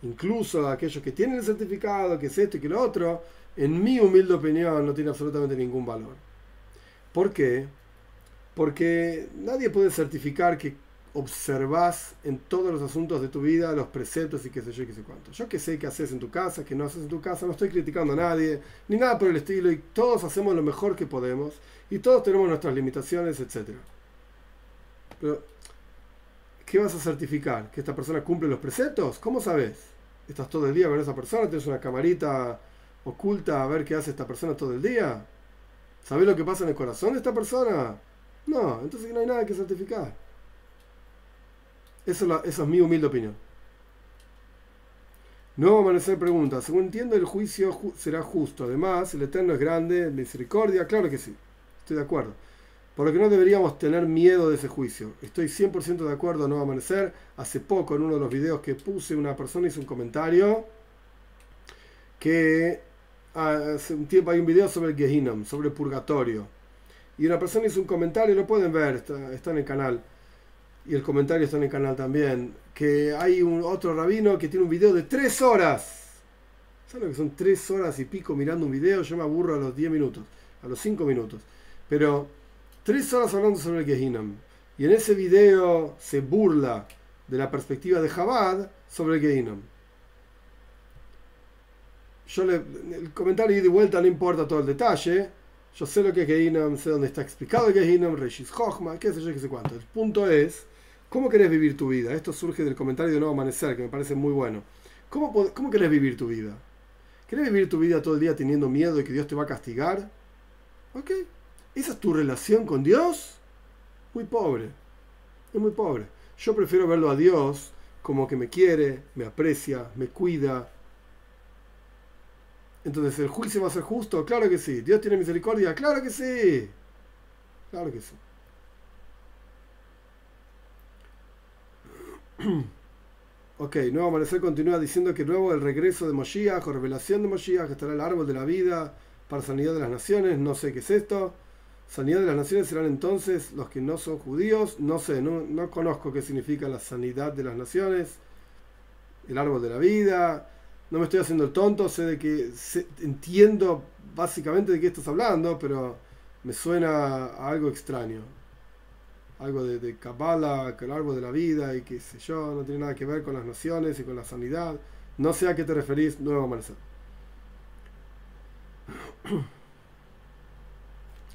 Speaker 1: Incluso aquellos que tienen el certificado, que es esto y que lo otro, en mi humilde opinión no tiene absolutamente ningún valor. ¿Por qué? Porque nadie puede certificar que observas en todos los asuntos de tu vida los preceptos y qué sé yo qué sé cuánto. Yo que sé qué haces en tu casa, qué no haces en tu casa, no estoy criticando a nadie, ni nada por el estilo, y todos hacemos lo mejor que podemos, y todos tenemos nuestras limitaciones, etcétera. Pero, ¿qué vas a certificar? ¿Que esta persona cumple los preceptos? ¿Cómo sabes? ¿Estás todo el día con esa persona? ¿Tienes una camarita oculta a ver qué hace esta persona todo el día? ¿Sabes lo que pasa en el corazón de esta persona? No, entonces no hay nada que certificar. Eso, es mi humilde opinión. No amanecer pregunta. Según entiendo, el juicio será justo. Además, el Eterno es grande, misericordia. Claro que sí. Estoy de acuerdo. Por lo que no deberíamos tener miedo de ese juicio. Estoy 100% de acuerdo no amanecer. Hace poco en uno de los videos que puse una persona hizo un comentario que hace un tiempo hay un video sobre el Gehinnom, sobre el purgatorio. Y una persona hizo un comentario, lo pueden ver, está, en el canal. Y el comentario está en el canal también. Que hay un otro rabino que tiene un video de 3 horas. ¿Saben lo que son 3 horas y pico mirando un video? Yo me aburro a los 10 minutos, a los 5 minutos. Pero tres horas hablando sobre el Gehinnom. Y en ese video se burla de la perspectiva de Jabad sobre el Gehinnom. Yo el comentario y de vuelta no importa todo el detalle. Yo sé lo que es Gehinnom, sé dónde está explicado el Gehinnom, Reshis Hochma, qué sé yo, qué sé cuánto. El punto es, ¿cómo querés vivir tu vida? Esto surge del comentario de Nuevo Amanecer, que me parece muy bueno. ¿Cómo, ¿Cómo querés vivir tu vida? ¿Querés vivir tu vida todo el día teniendo miedo de que Dios te va a castigar? Ok, ¿Esa es tu relación con Dios? Muy pobre. Es muy pobre. Yo prefiero verlo a Dios como que me quiere, me aprecia, me cuida. Entonces, ¿el juicio va a ser justo? Claro que sí. ¿Dios tiene misericordia? Claro que sí. Claro que sí. Ok, Nuevo Amanecer continúa diciendo que luego el regreso de Moshiach o revelación de Moshiach, estará el árbol de la vida para sanidad de las naciones, no sé qué es esto. Sanidad de las naciones serán entonces los que no son judíos. No sé, no, conozco qué significa la sanidad de las naciones. El árbol de la vida. No me estoy haciendo el tonto, sé de que entiendo básicamente de qué estás hablando, pero me suena a algo extraño. Algo de, de Kabbalah, que el árbol de la vida y qué sé yo, no tiene nada que ver con las nociones y con la sanidad. No sé a qué te referís, nuevo amanecer.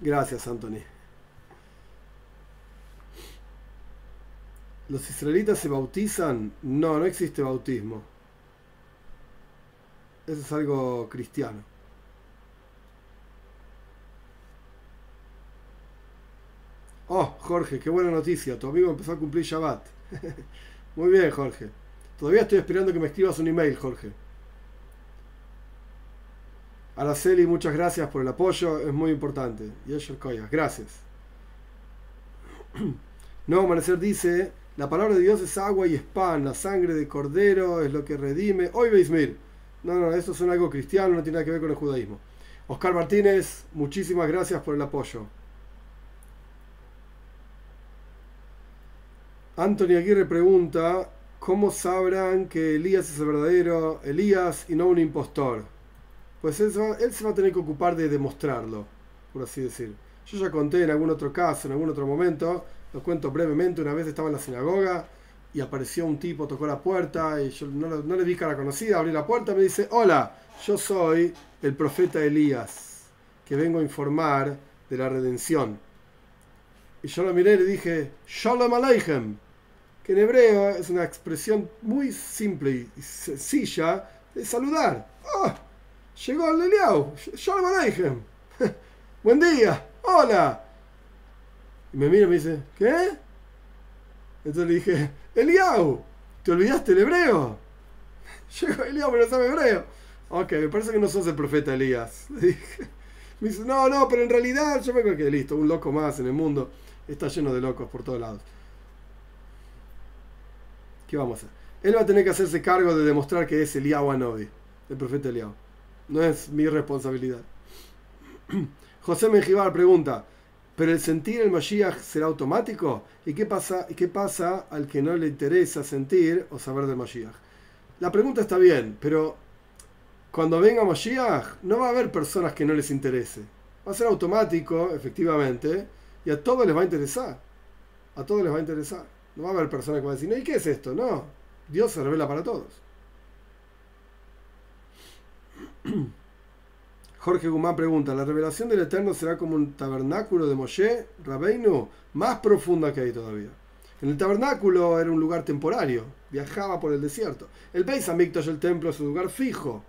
Speaker 1: Gracias, Anthony. ¿Los israelitas se bautizan? No, no existe bautismo. Eso es algo cristiano. Oh, Jorge, qué buena noticia. Tu amigo empezó a cumplir Shabbat. Muy bien, Jorge. Todavía estoy esperando que me escribas un email, Jorge. Araceli, muchas gracias por el apoyo, es muy importante. Y Koyas, gracias. Nuevo Amanecer dice, la palabra de Dios es agua y es pan, la sangre de cordero es lo que redime. Hoy Beismir. No, no, eso es algo cristiano, no tiene nada que ver con el judaísmo. Oscar Martínez, muchísimas gracias por el apoyo. Anthony Aguirre pregunta, ¿cómo sabrán que Elías es el verdadero Elías y no un impostor? Pues él se, va, a tener que ocupar de demostrarlo, por así decir. Yo ya conté en algún otro caso, en algún otro momento, lo cuento brevemente, una vez estaba en la sinagoga y apareció un tipo, tocó la puerta y yo no, no le vi cara conocida, abrí la puerta y me dice, hola, yo soy el profeta Elías, que vengo a informar de la redención. Y yo lo miré y le dije, Shalom Aleichem, que en hebreo es una expresión muy simple y sencilla de saludar. ¡Oh! Llegó el Eliau. Shalom Aleichem. Buen día. Hola. Y me mira y me dice, ¿qué? Entonces le dije, Eliau, ¿te olvidaste el hebreo? Llegó Eliau, pero no sabe hebreo. Ok, me parece que no sos el profeta Elías. Le dije. Me dice, no, no, pero en realidad yo me creo que listo, un loco más en el mundo. Está lleno de locos por todos lados. ¿Qué vamos a hacer? Él va a tener que hacerse cargo de demostrar que es Eliau Anobi, el profeta Eliau. No es mi responsabilidad. José Menjivar pregunta, ¿pero el sentir el Mashiach será automático? ¿Y qué pasa, ¿Y qué pasa al que no le interesa sentir o saber del Mashiach? La pregunta está bien, pero cuando venga Mashiach no va a haber personas que no les interese. Va a ser automático, efectivamente, y a todos les va a interesar. A todos les va a interesar. No va a haber personas que van a decir, ¿y qué es esto? No, Dios se revela para todos. Jorge Guzmán pregunta, ¿la revelación del Eterno será como un tabernáculo de Moshe, Rabeinu? Más profunda que hay todavía. En el tabernáculo era un lugar temporario, viajaba por el desierto. El Beis Hamikdash, el templo, es un lugar fijo.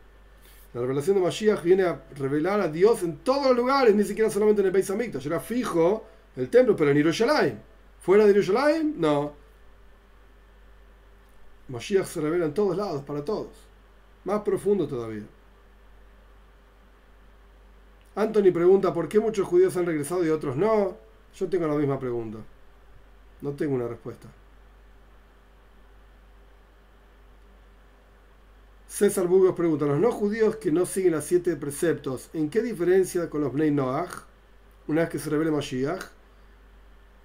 Speaker 1: La revelación de Mashiach viene a revelar a Dios en todos los lugares, ni siquiera solamente en el Beis Hamikdash. Era fijo el templo, pero en Jerusalén. ¿Fuera de Jerusalén? No. Mashiach se revela en todos lados, para todos. Más profundo todavía. Anthony pregunta por qué muchos judíos han regresado y otros no. Yo tengo la misma pregunta. No tengo una respuesta. César Burgos pregunta, los no judíos que no siguen las siete preceptos, ¿en qué diferencia con los Bnei Noach? Una vez que se revele Mashiach.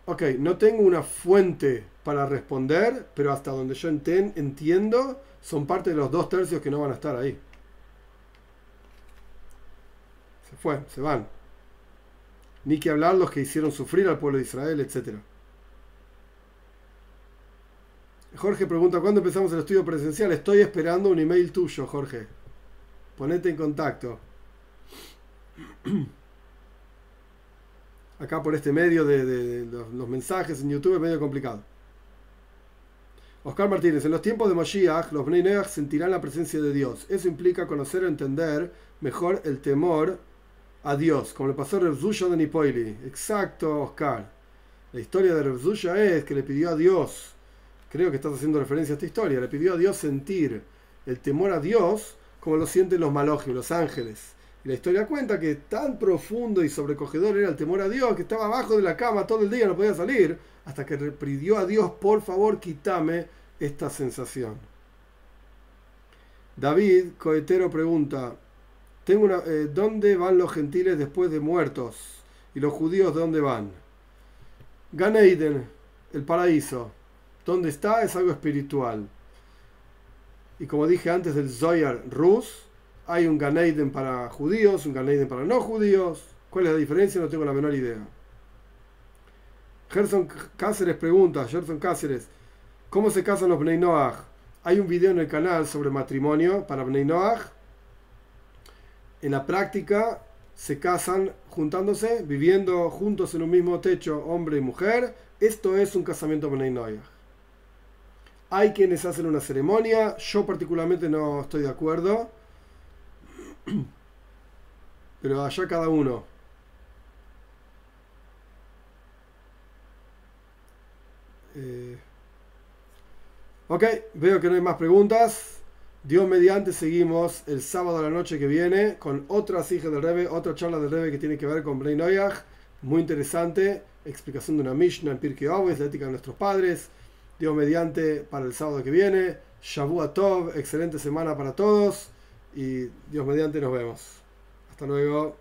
Speaker 1: Ok, no tengo una fuente para responder, pero hasta donde yo entiendo, son parte de los dos tercios que no van a estar ahí. Se fue, se van. Ni que hablar los que hicieron sufrir al pueblo de Israel, etc. Jorge pregunta, ¿cuándo empezamos el estudio presencial? Estoy esperando un email tuyo, Jorge. Ponete en contacto. Acá por este medio de, los, mensajes en YouTube es medio complicado. Oscar Martínez, en los tiempos de Mashiach, los Bnei sentirán la presencia de Dios. Eso implica conocer o entender mejor el temor a Dios, como le pasó a Rebzusha de Nipoili. Exacto, Oscar. La historia de Rebzusha es que le pidió a Dios, creo que estás haciendo referencia a esta historia, le pidió a Dios sentir el temor a Dios como lo sienten los malojos, los ángeles. Y la historia cuenta que tan profundo y sobrecogedor era el temor a Dios que estaba abajo de la cama todo el día, no podía salir, hasta que pidió a Dios, por favor, quítame esta sensación. David Coetero pregunta, eh, ¿Dónde van los gentiles después de muertos? ¿Y los judíos dónde van? Ganeiden, el paraíso. ¿Dónde está? Es algo espiritual. Y como dije antes del Zoyar Rus, hay un Ganeiden para judíos, un Ganeiden para no judíos. ¿Cuál es la diferencia? No tengo la menor idea. Gerson Cáceres pregunta, Gerson Cáceres, ¿cómo se casan los Bnei Noach? Hay un video en el canal sobre matrimonio para Bnei Noach. En la práctica se casan juntándose, viviendo juntos en un mismo techo, hombre y mujer. Esto es un casamiento Bnei Noach. Hay quienes hacen una ceremonia, yo particularmente no estoy de acuerdo, pero allá cada uno. Eh, ok, veo que no hay más preguntas. Dios mediante seguimos el sábado a la noche que viene con otras hijas del Rebe, otra charla del Rebe que tiene que ver con Brei Noyach, muy interesante, explicación de una Mishnah en Pirkei Avos, la ética de nuestros padres. Dios mediante para el sábado que viene. Shavua Tov, excelente semana para todos y Dios mediante nos vemos. Hasta luego.